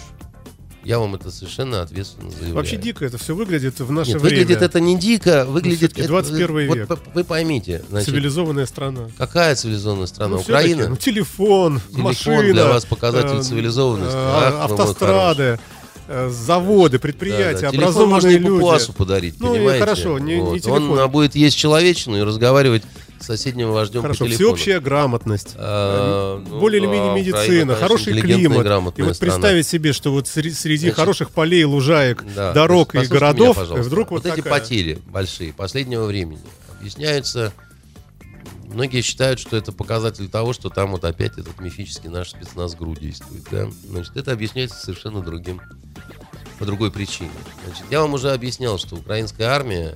Я вам это совершенно ответственно заявляю. Вообще дико это все выглядит в наше Нет, время. выглядит это не дико, выглядит... всё-таки это- 21 вот век. вы- вы поймите, значит, Цивилизованная страна. какая цивилизованная страна? Ну, Украина? ну, телефон, Телефон машина. для вас показатель э, цивилизованности. э, автострады, заводы, предприятия, Да, да. Телефон можно образованные и люди. подарить, Ну, понимаете? хорошо, не- не Вот. телефон. Он будет есть человечину и разговаривать с соседним вождем Хорошо, по телефону. всеобщая грамотность. А, ну более или менее Украина, медицина, конечно, хороший климат. И вот страна. представить себе, что вот среди, Значит, хороших полей, лужаек, Да, дорог и меня, городов, пожалуйста. вдруг вот, вот эти такая- потери большие последнего времени объясняются. Многие считают, что это показатель того, что там вот опять этот мифический наш спецназ ГРУ действует. Да? Значит, это объясняется совершенно другим, по другой причине. Значит, я вам уже объяснял, что украинская армия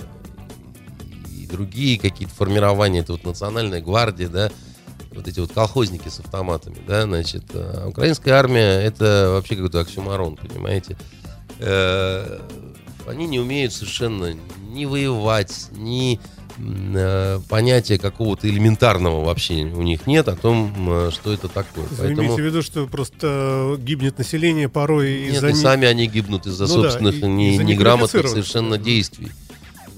и другие какие-то формирования, это вот национальная гвардия, да, вот эти вот колхозники с автоматами, да, значит, а украинская армия это вообще какой-то оксюмарон, понимаете. Э, Они не умеют совершенно ни воевать, ни э, понятия какого-то элементарного вообще у них нет о том, м, что это такое. Вы Поэтому имеете в виду, что просто гибнет население порой нет, из-за и не- сами они гибнут из-за Ну да, собственных и- не- неграмотных совершенно действий.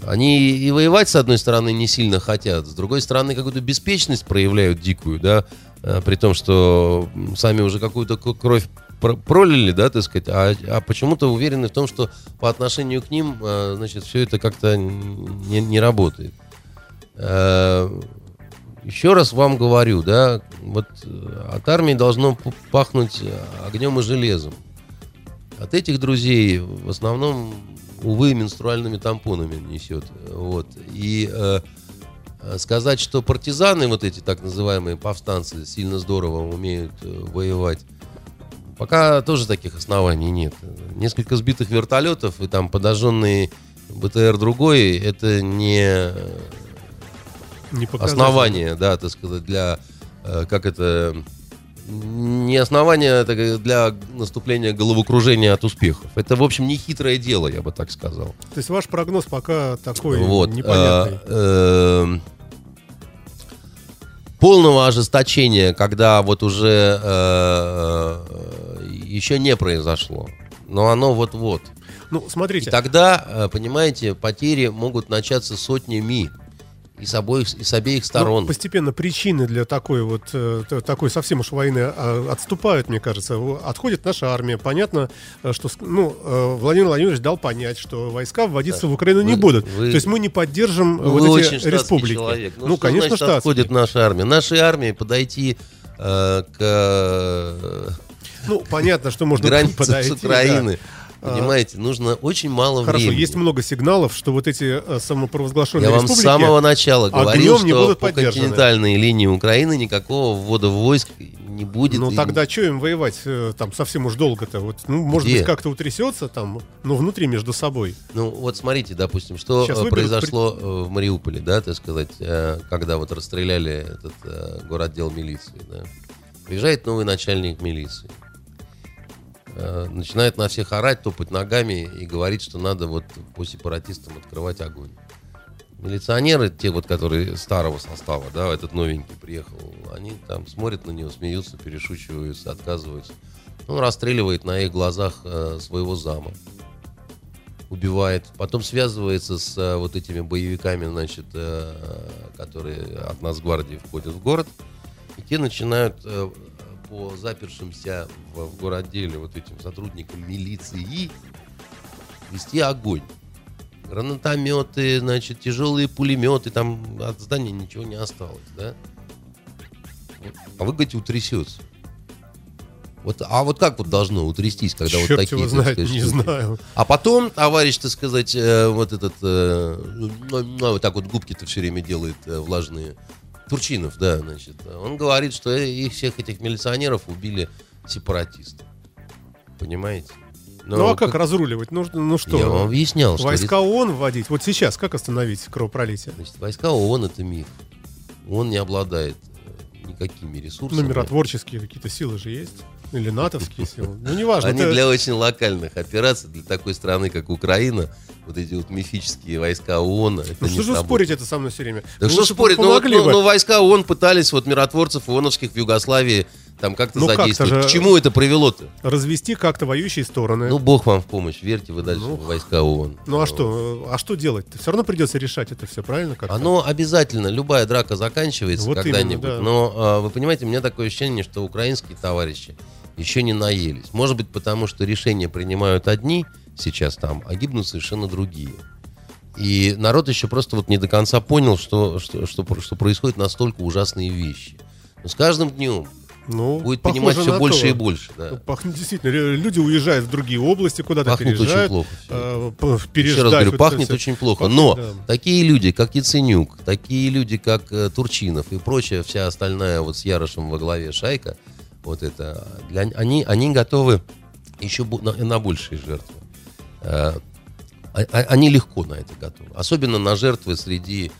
Они и воевать, с одной стороны, не сильно хотят, с другой стороны, какую-то беспечность проявляют дикую, да, э, при том, что сами уже какую-то кровь про- пролили, да, так сказать, а, а почему-то уверены в том, что по отношению к ним, э, значит, все это как-то не, не работает. Э, Еще раз вам говорю, да, вот э, от армии должно пахнуть э, огнем и железом. От этих друзей в основном, увы, менструальными тампонами несет. Вот. И э, сказать, что партизаны, вот эти так называемые повстанцы, сильно здорово умеют воевать, пока тоже таких оснований нет. Несколько сбитых вертолетов и там подожженный БТР другой, это не не основание, да, так сказать, для, э, как это, не основание так, э, для наступления головокружения от успехов. Это, в общем, не хитрое дело, я бы так сказал. То есть ваш прогноз пока такой Вот. непонятный. э, эм, полного ожесточения, когда вот уже э, э, еще не произошло, но оно вот-вот. ну, И смотрите, тогда, э, понимаете, потери могут начаться сотнями и с обоих, и с обеих ну, сторон. постепенно причины для такой вот э, такой совсем уж войны а, отступают, мне кажется. Отходит наша армия. Понятно, э, что ну, э, Владимир Владимирович дал понять, что войска вводиться в Украину не Вы- будут. вы- То есть мы не поддержим э, Ну, вот вы эти очень республики. человек. Ну, что конечно, значит отходит наша армия? Нашей армии подойти э, к э, Ну, понятно, что можно границе подойти, с Украины. да. Понимаете, нужно очень мало Хорошо, времени. есть много сигналов, что вот эти э, самопровозглашенные Я вам с самого начала говорил, не что по континентальной линии Украины никакого ввода войск не будет. Ну И- тогда что им воевать э, там совсем уж долго-то? Вот, ну, может Где? быть, как-то утрясется там, ну, внутри между собой. Ну, вот смотрите, допустим, что Сейчас э, выберут произошло э, в Мариуполе, да, так сказать, когда вот расстреляли этот э, городдел милиции, да. Приезжает новый начальник милиции. Э, Начинает на всех орать, топать ногами и говорит, что надо вот по сепаратистам открывать огонь. Милиционеры, те вот, которые старого состава, да, этот новенький приехал, они там смотрят на него, смеются, перешучиваются, отказываются. Он расстреливает на их глазах э, своего зама. убивает, потом связывается с э, вот этими боевиками, значит, э, которые от нас гвардии входят в город, и те начинают э, по запершимся в, в городделе вот этим сотрудникам милиции вести огонь. Гранатометы, значит, тяжелые пулеметы, там от здания ничего не осталось, да? А вы говорите, утрясется. Вот, а вот как вот должно утрястись, когда Черт вот такие, его знает, сказать, не штуки? знаю. А потом, товарищ, так сказать, э, вот этот, э, ну, ну, вот так вот губки-то все время делает э, влажные. Турчинов, да, значит. Он говорит, что их всех этих милиционеров убили сепаратисты. Понимаете? Но Ну а как разруливать? Ну, ну что? Я вам объяснял, что Войска ООН вводить? Вот сейчас как остановить кровопролитие? значит, войска ООН это миф. Он не обладает э, никакими ресурсами. Ну, миротворческие какие-то силы же есть. Или натовские силы. Ну, неважно. Они это- для очень локальных операций, для такой страны, как Украина, вот эти вот мифические войска ООН, это Ну что же спорить это со мной все время? Да Вы что спорить, ну, вот, ну, ну, войска ООН пытались вот миротворцев ООНовских в Югославии там как-то Ну, как-то задействовать. же- К чему это привело-то? Развести как-то воюющие стороны. Ну, бог вам в помощь, верьте вы дальше Ну, в войска ООН. Ну а что? А что делать? Все равно придется решать это все, правильно? Как-то? Оно обязательно, любая драка заканчивается Вот когда-нибудь. именно, да. Но а, вы понимаете, у меня такое ощущение, что украинские товарищи еще не наелись. Может быть, потому что решения принимают одни сейчас там, а гибнут совершенно другие. И народ еще просто вот не до конца понял, что, что, что, что происходят настолько ужасные вещи. Но с каждым днем Ну, будет понимать все больше то. и больше. Да. Ну, пахнет действительно. Люди уезжают в другие области, куда-то Пахнет очень переезжают. плохо всё. э, п- Еще раз говорю, вот пахнет всё. очень плохо. Пахнет, Но да. такие люди, как Яценюк, такие люди, как э, Турчинов и прочая вся остальная вот с Ярошем во главе шайка, вот это, для, они, они готовы еще на, на большие жертвы. Э, а- а- они легко на это готовы. Особенно на жертвы среди,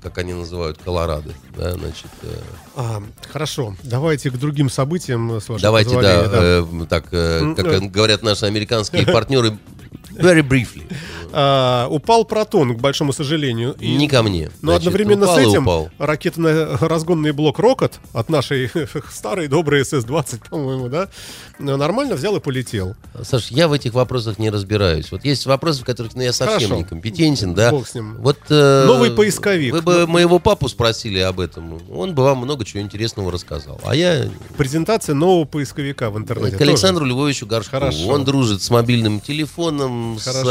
как они называют, колорадо. Да, значит, э, А, хорошо, давайте к другим событиям, с вашего давайте, да, позволения, э, так, э, как э. говорят наши американские партнеры, very briefly. А, упал протон, к большому сожалению. и- Не ко мне. Но Значит, одновременно с этим упал. ракетно-разгонный блок «Рокот» от нашей старой доброй СС-20, по-моему, да, нормально взял и полетел. Саш, я в этих вопросах не разбираюсь. Вот есть вопросы, в которых ну, я совсем Хорошо. не компетентен, да. Бог с ним. Вот, э, Новый поисковик. Вы бы моего папу спросили об этом, он бы вам много чего интересного рассказал. А я Презентация нового поисковика в интернете. к Александру Львовичу Горшкову. Хорошо. Он дружит с мобильным телефоном, с Хорошо.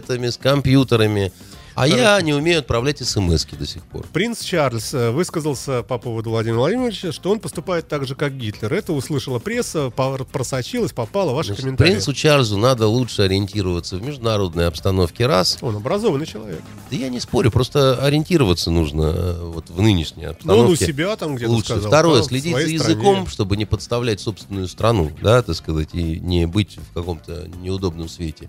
Планшетами, с компьютерами. А я не умею отправлять смс до сих пор. Принц Чарльз э, высказался по поводу Владимира Владимировича, что он поступает так же, как Гитлер. Это услышала пресса, просочилась, попала в ваши Значит, комментарии. принцу Чарльзу надо лучше ориентироваться в международной обстановке раз. Он образованный человек. Да я не спорю, просто ориентироваться нужно э, вот в нынешней Но обстановке. он у себя там где-то лучше. сказал. Второе, да, следить за языком, стране. чтобы не подставлять собственную страну, да, так сказать, и не быть в каком-то неудобном свете.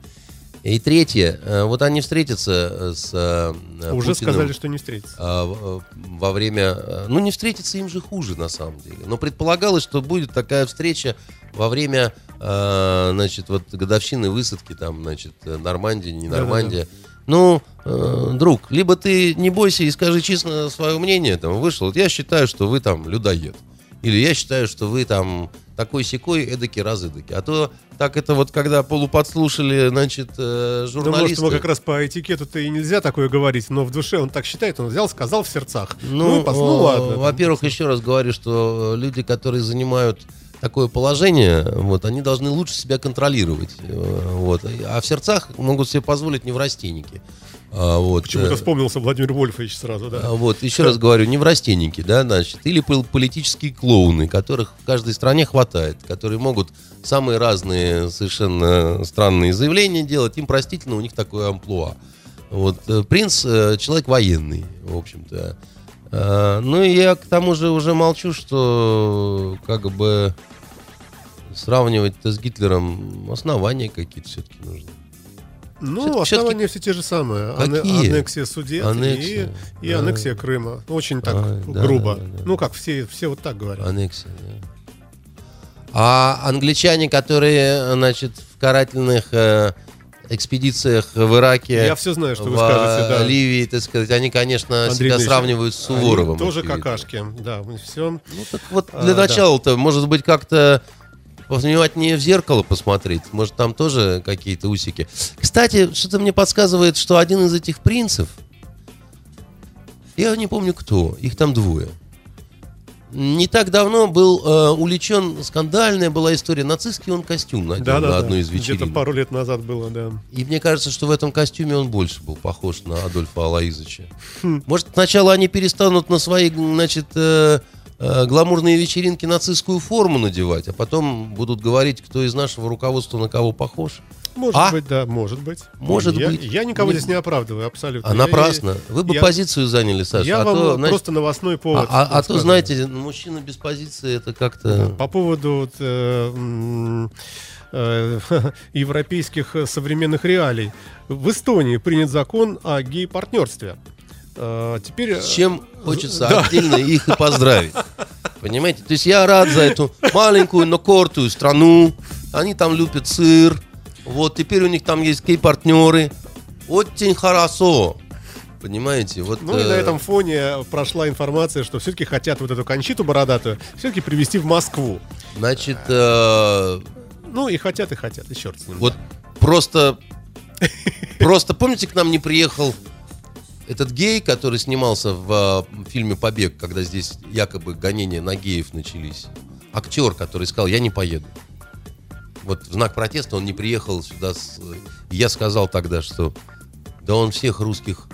И третье, э, вот они встретятся э, с э, Уже Путиным, сказали, что не встретится. а, во время... Ну, не встретиться им же хуже, на самом деле. Но предполагалось, что будет такая встреча во время, значит, вот годовщины высадки, там, значит, Нормандия, не. Нормандия. Ну, э, друг, либо ты не бойся и скажи честно свое мнение, там, вышел. Вот я считаю, что вы там людоед. Или я считаю, что вы там такой секой, эдакий раз эдакий. А то так это вот, когда полуподслушали, значит, э, Да, может, журналисты... ему как раз по этикету-то и нельзя такое говорить, но в душе он так считает, он взял, сказал в сердцах. Ну, Ну, пос- ну ладно. Во-первых, еще раз говорю, что люди, которые занимают такое положение, вот, они должны лучше себя контролировать. э, Вот. А в сердцах могут себе позволить неврастенники. А, вот, Почему-то э, вспомнился Владимир Вольфович сразу, да. а, Вот, еще раз говорю, неврастенники, да, значит, или пол- политические клоуны, которых в каждой стране хватает, которые могут самые разные совершенно странные заявления делать, им простительно, у них такое амплуа. Вот, э, принц человек военный, в общем-то. А, Ну и я к тому же уже молчу, что как бы сравнивать-то с Гитлером основания какие-то все-таки нужны. Ну, всё-таки- основания все те же самые. Какие? Аннексия Судет Аннексия, и, и да. аннексия Крыма. Очень так А, да, грубо. да, да. Ну, как все, все вот так говорят. Аннексия, да. А англичане, которые, значит, в карательных э, экспедициях в Ираке, Я все знаю, что вы в скажете, да. Ливии, так сказать, они, конечно, Андрей себя Ильич, сравнивают с они Суворовым. Тоже очевидно. какашки, да, все. Ну, так вот, А, для да. начала-то, может быть, как-то повнимательнее в зеркало посмотреть. Может, там тоже какие-то усики. Кстати, что-то мне подсказывает, что один из этих принцев, я не помню кто, их там двое. Не так давно был э, увлечен, скандальная была история, нацистский он костюм надел Да, на да, одной да. из вечеринок. Где-то пару лет назад было, да. И мне кажется, что в этом костюме он больше был похож на Адольфа Алаизовича. Хм. Может, сначала они перестанут на свои, значит, э, э, гламурные вечеринки нацистскую форму надевать, а потом будут говорить, кто из нашего руководства на кого похож. Может А? быть, да, может быть. Может я, быть. Я никого Не- здесь не оправдываю, абсолютно. А Я- напрасно. Вы бы я- позицию заняли, Саша. Я а вам то, знаете, просто новостной повод. а, а- а то, знаете, мужчина без позиции это как-то... По поводу вот, э, э, европейских э, современных реалий. В Эстонии принят закон о гей-партнерстве. Э, Теперь... э, С чем хочется Да. отдельно их и поздравить. Понимаете? То есть я рад за эту маленькую, но кортую страну. Они там любят сыр. Вот теперь у них там есть гей-партнеры. Очень хорошо. Понимаете? Вот, Ну и на э, этом фоне прошла информация, что все-таки хотят вот эту кончиту бородатую все-таки привезти в Москву. Значит, э, Ну и хотят, и хотят, еще раз. с ним. вот просто... Просто помните, к нам не приехал этот гей, который снимался в э, фильме «Побег», когда здесь якобы гонения на геев начались. Актер, который сказал, я не поеду. Вот в знак протеста он не приехал сюда. с- и я сказал тогда, что да он всех русских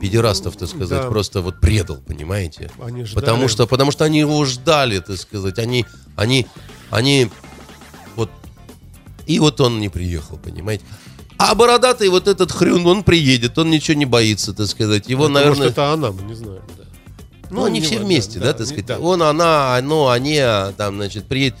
педерастов, так сказать, Да. просто вот предал, понимаете? Они ждали. Потому что, потому что они его ждали, так сказать. Они, они, они вот... И вот он не приехал, понимаете? А бородатый вот этот хрюн, он приедет, он ничего не боится, так сказать. Его, Это, наверное... Может, это она, мы не знаем. да. Ну, они не все вместе, да, так не- сказать. да. Он, она, оно, они, там, значит, приедет.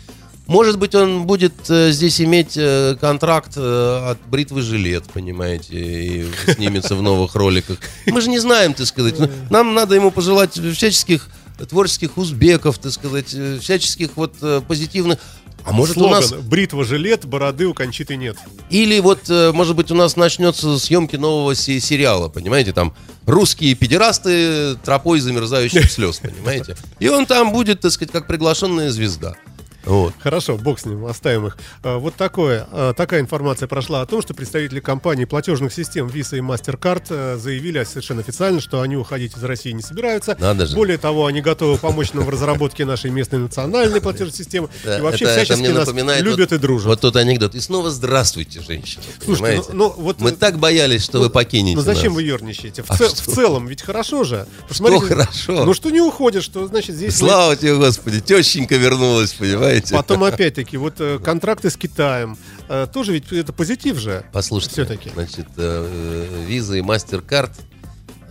Может быть, он будет э, здесь иметь э, контракт э, от бритвы жилет, понимаете, и снимется в новых роликах. Мы же не знаем, так сказать. Ну, Нам надо ему пожелать всяческих творческих узбеков, так сказать, э, всяческих вот э, позитивных. А может у Слоган нас «Бритва жилет, бороды у Кончиты нет». или вот, э, может быть, у нас начнется съемки нового се- сериала, понимаете, там русские педерасты тропой замерзающих слез, понимаете? И он там будет, так сказать, как приглашенная звезда. Вот. Хорошо, бог с ним, оставим их. А, Вот такое, а, такая информация прошла о том, что представители компаний платежных систем Visa и MasterCard э, заявили совершенно официально, что они уходить из России не собираются. Надо же. Более того, они готовы помочь нам в разработке нашей местной национальной платежной системы. И вообще всячески нас любят и дружат. Вот тот анекдот. И снова здравствуйте, женщины. Слушайте, ну- ну, вот, Мы э, так боялись, что вы покинете Ну зачем вы ерничаете? В, А что? целом, ведь хорошо же. Посмотрите, хорошо? Ну что не уходит, что значит здесь... Слава тебе, Господи, тещенька вернулась, понимаете? Потом опять-таки, вот э, контракты с Китаем. э, тоже ведь это позитив же. Послушайте, Все-таки. значит, э, виза и MasterCard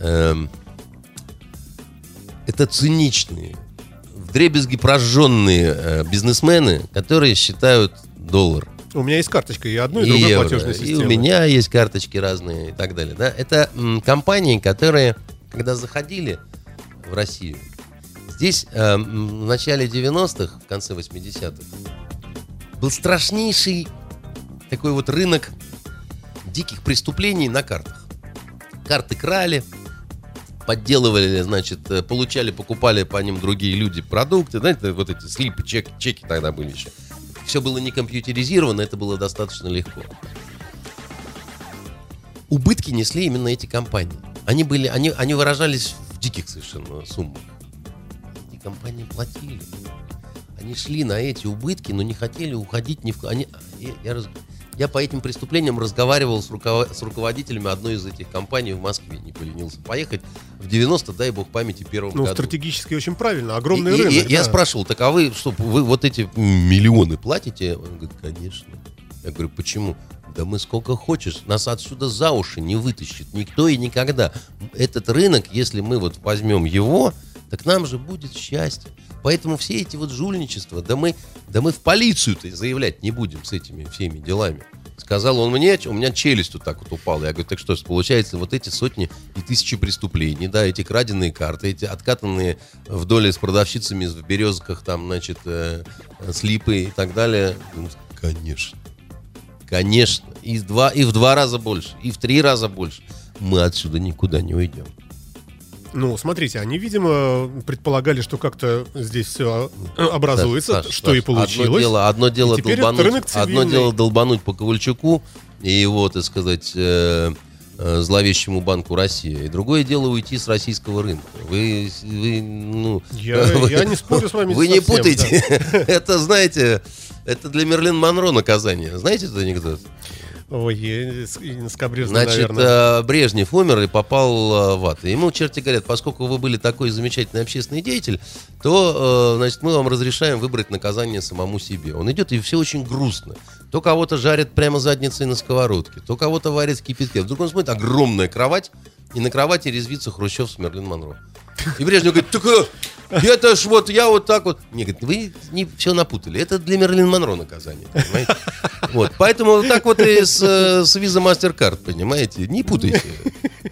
эм, это циничные, вдребезги прожженные э, бизнесмены, которые считают доллар. У меня есть карточка и одной, и и другой евро, платежной и системы. у меня есть карточки разные и так далее. Да? Это м, компании, которые, когда заходили в Россию, здесь э, в начале 90-х, в конце 80-х, был страшнейший такой вот рынок диких преступлений на картах. Карты крали, подделывали, значит, э, получали, покупали по ним другие люди продукты, знаете, вот эти слипы, чеки, чеки тогда были еще. Все было не компьютеризировано, это было достаточно легко. Убытки несли именно эти компании. Они были, они, они выражались в диких совершенно суммах. Компании платили. Они шли на эти убытки, но не хотели уходить ни в... Они, я, я раз- я по этим преступлениям разговаривал с, рукова- с руководителями одной из этих компаний в Москве. Не поленился поехать в 90, дай бог памяти, первом Ну, году. стратегически очень правильно. Огромный И- рынок. и я да. спрашивал, так а вы что, вы вот эти миллионы платите? Он говорит, конечно. Я говорю, почему? Да мы сколько хочешь, нас отсюда за уши не вытащит никто и никогда. Этот рынок, если мы вот возьмем его, так нам же будет счастье. Поэтому все эти вот жульничества, да мы, да мы в полицию-то заявлять не будем с этими всеми делами. Сказал он мне, у меня челюсть вот так вот упала. Я говорю, так что ж, получается, вот эти сотни и тысячи преступлений, да, эти краденые карты, эти откатанные вдоль с продавщицами в березках, там, значит, э, слипы и так далее. Ну, Конечно. Конечно. И в, два, и в два раза больше, и в три раза больше. Мы отсюда никуда не уйдем. Ну, смотрите, они, видимо, предполагали, что как-то здесь все образуется, Саш, что Саш, и получилось. Одно дело, одно дело, долбануть, одно дело долбануть по Ковальчуку и его, так сказать, э, э, зловещему банку России. И другое дело уйти с российского рынка. Вы, вы, ну, Я- вы- я не спорю с вами Вы не совсем, путайте. Это, знаете, это для Мерлин Монро наказание. Знаете этот анекдот? Ой, я с- и скабрезно, Значит, наверное. э, Брежнев умер и попал э, в ад. И Ему черти говорят, поскольку вы были такой замечательный общественный деятель, то, э, значит, мы вам разрешаем выбрать наказание самому себе. Он идет, и все очень грустно. То кого-то жарят прямо задницей на сковородке, то кого-то варят в кипятке. Вдруг он смотрит, огромная кровать, и на кровати резвится Хрущев с Мерлин Монро. И Брежнев говорит, так э, это ж вот я вот так вот. Не, говорит, вы не все напутали. Это для Мерлин Монро наказание, понимаете? Вот, поэтому вот так вот и с, э, с Visa MasterCard, понимаете? Не путайте.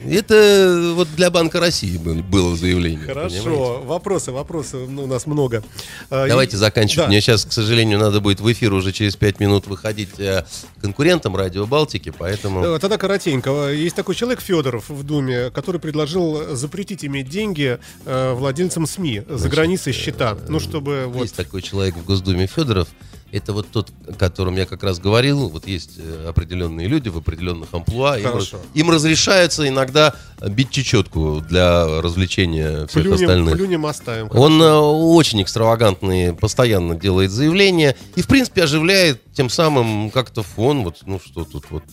Это вот для Банка России был- было заявление. понимаете? Хорошо, вопросы, вопросы ну, у нас много. А, и- Давайте заканчивать. Да. Мне сейчас, к сожалению, надо будет в эфир уже через 5 минут выходить э, конкурентам Радио Балтики, поэтому... Тогда коротенько. Есть такой человек Федоров в Думе, который предложил запретить иметь деньги э, владельцам СМИ за границей счета. Ну, чтобы вот... Есть такой человек в Госдуме Федоров. Это вот тот, о котором я как раз говорил. Вот есть э, определенные люди в определенных амплуа. Им, Хорошо. им разрешается иногда бить чечетку для развлечения всех Плюнем, остальных. плюнем оставим. Он э, очень экстравагантный, постоянно делает заявления и, в принципе, оживляет тем самым как-то фон. Вот, ну что тут вот.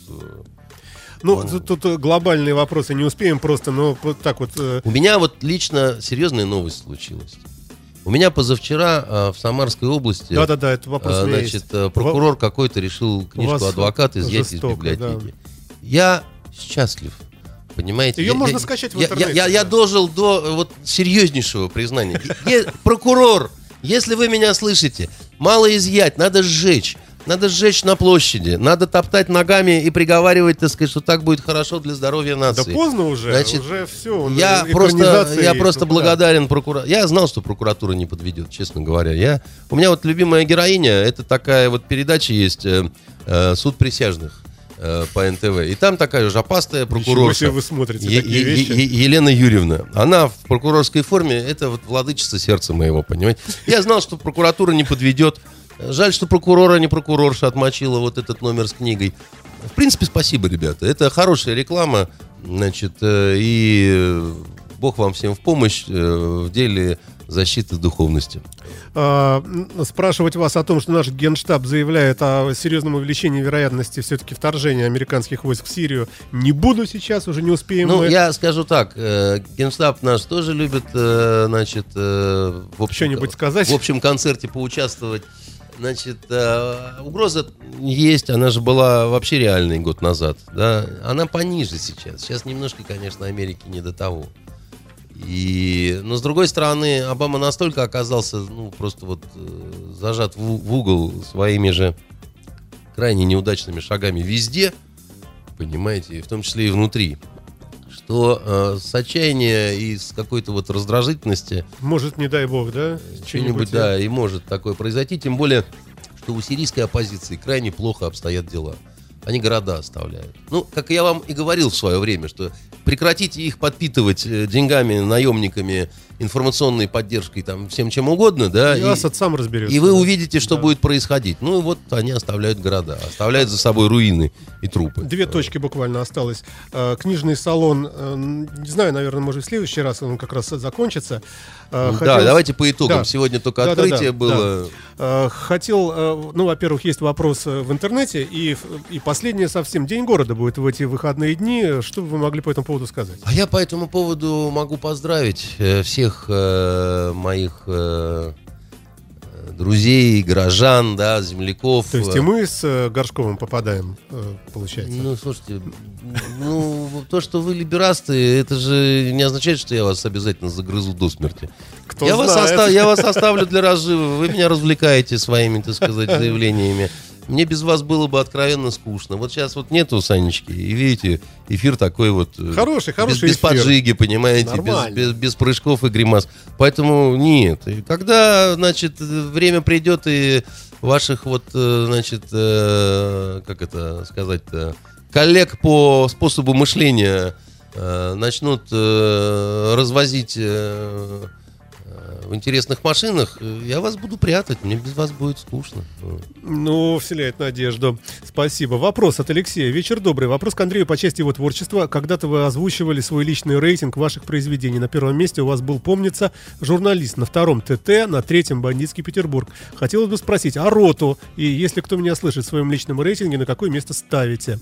Э. Ну, тут, тут, э, глобальные вопросы не успеем просто, но вот так вот... э, У меня вот лично серьезная новость случилась. У меня позавчера э, в Самарской области Да-да-да, это вопрос А, у меня Значит, есть. э, прокурор какой-то решил книжку вас адвоката изъять жестоко, из библиотеки. Я счастлив. Понимаете? Её Я- можно я- скачать в я- интернете, Я, я- я да. дожил до э, вот серьезнейшего признания. Прокурор, если вы меня слышите, мало изъять, надо сжечь. Надо сжечь на площади, надо топтать ногами и приговаривать, так сказать, что так будет хорошо для здоровья Да нации. поздно уже, Значит, уже все. Я просто, я просто благодарен прокуратуре. Я знал, что прокуратура не подведет, честно говоря. Я, у меня вот любимая героиня, это такая вот передача есть э, э, «Суд присяжных» э, по НТВ. И там такая жопастая Ничего прокурорша. вы смотрите Е- такие Е- вещи. Е- Елена Юрьевна. Она в прокурорской форме, это вот владычица сердца моего, понимаете? Я знал, что прокуратура не подведет. Жаль, что прокурора, не прокурорша отмочила вот этот номер с книгой. В принципе, спасибо, ребята. Это хорошая реклама. Значит, э, и э, Бог вам всем в помощь э, в деле защиты духовности. А, спрашивать вас о том, что наш генштаб заявляет о серьезном увеличении вероятности все-таки вторжения американских войск в Сирию, не буду сейчас, уже не успеем. Ну, мы. я скажу так, э, Генштаб наш тоже любит, э, значит, э, в общем, Что-нибудь сказать? в общем концерте поучаствовать. Значит, э, угроза есть, она же была вообще реальной год назад, да, она пониже сейчас. Сейчас немножко, конечно, Америки не до того. И, но с другой стороны, Обама настолько оказался, ну, просто вот э, зажат в, в угол своими же крайне неудачными шагами везде, понимаете, в том числе и внутри, что э, с отчаяния и с какой-то вот раздражительности Может, не дай бог, да? что-нибудь, да, и может такое произойти, тем более, что у сирийской оппозиции крайне плохо обстоят дела. Они города оставляют. Ну, как я вам и говорил в свое время, что прекратите их подпитывать э, деньгами, наемниками, информационной поддержкой, там, всем чем угодно, да, И, и, Асад сам разберется. и вы да. увидите, что Да. будет происходить. Ну, и вот они оставляют города, оставляют за собой руины и трупы. Две точки буквально осталось. Э, Книжный салон, э, не знаю, наверное, может, в следующий раз он как раз закончится. Э, Да, хотелось- давайте по итогам. Да. Сегодня только Да, да, открытие да, было. Э, Хотел, ну, во-первых, есть вопрос в интернете, и, и последнее совсем День города будет в эти выходные дни. Что бы вы могли по этому поводу сказать? А я по этому поводу могу поздравить э, всех э, моих э, друзей, горожан, да, земляков. То есть э, и мы с э, Горшковым попадаем, э, получается. Ну, слушайте, ну, то, что вы либерасты, это же не означает, что я вас обязательно загрызу до смерти. Кто я, вас знает. оста- я вас оставлю для разжива. Вы меня развлекаете своими, так сказать, заявлениями. Мне без вас было бы откровенно скучно. Вот сейчас вот нету Санечки, и видите, эфир такой вот... э, Хороший, без- хороший Без, эфир. поджиги, понимаете, без, без- без прыжков и гримас. Поэтому нет. И когда, значит, время придет и ваших вот, э, значит, э, как это сказать-то, коллег по способу мышления э, начнут э, развозить э, в интересных машинах, я вас буду прятать, мне без вас будет скучно. Ну, вселяет надежду. Спасибо. Вопрос от Алексея. Вечер добрый. Вопрос к Андрею по части его творчества. Когда-то вы озвучивали свой личный рейтинг ваших произведений. На первом месте у вас был, помнится, журналист. На втором ТТ, на третьем бандитский Петербург. Хотелось бы спросить, а роту? И если кто меня слышит в своем личном рейтинге, на какое место ставите?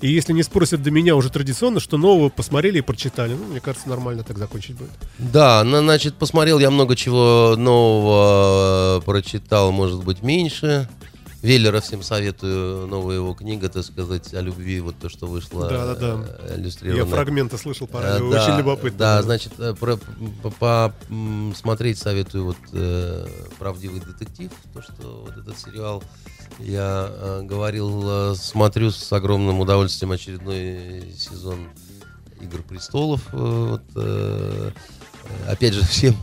И если не спросят до меня уже традиционно, что нового посмотрели и прочитали, ну, мне кажется, нормально так закончить будет. Да, ну, значит, посмотрел я много чего нового, прочитал, может быть, меньше. Веллера всем советую, новая его книга, так сказать, о любви, вот то, что вышло да, да, да. иллюстрированное. Я фрагменты слышал по радио, да, очень любопытно. Да, значит, э, про, по, по, смотреть советую вот э, «Правдивый детектив», то, что вот этот сериал я э, говорил, э, смотрю с огромным удовольствием очередной сезон Игр престолов. Э, вот, э, опять же, всем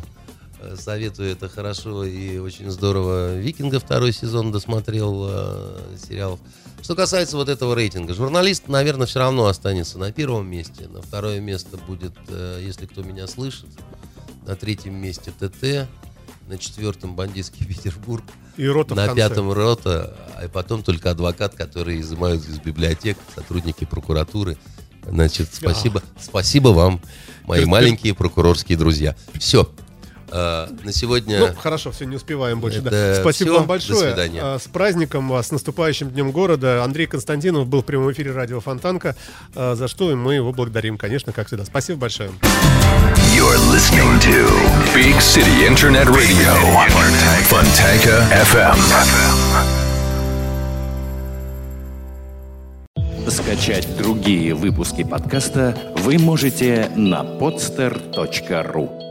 советую, это хорошо и очень здорово. Викинга второй сезон досмотрел э, сериалов. Что касается вот этого рейтинга, журналист, наверное, все равно останется на первом месте. На второе место будет, э, если кто меня слышит, на третьем месте ТТ, на четвертом бандитский Петербург. И рота На пятом рота, а потом только адвокат, который изымают из библиотек, сотрудники прокуратуры. Значит, спасибо, а. спасибо вам, мои маленькие прокурорские друзья. Все, Uh, на сегодня... Ну, хорошо, все, не успеваем больше. Да. Спасибо все. вам большое. До свидания. Uh, с праздником вас, с наступающим Днем города. Андрей Константинов был в прямом эфире радио Фонтанка, uh, за что мы его благодарим, конечно, как всегда. Спасибо большое. You're listening to Big City Internet Radio, Fontanka FM. Скачать другие выпуски подкаста вы можете на podster.ru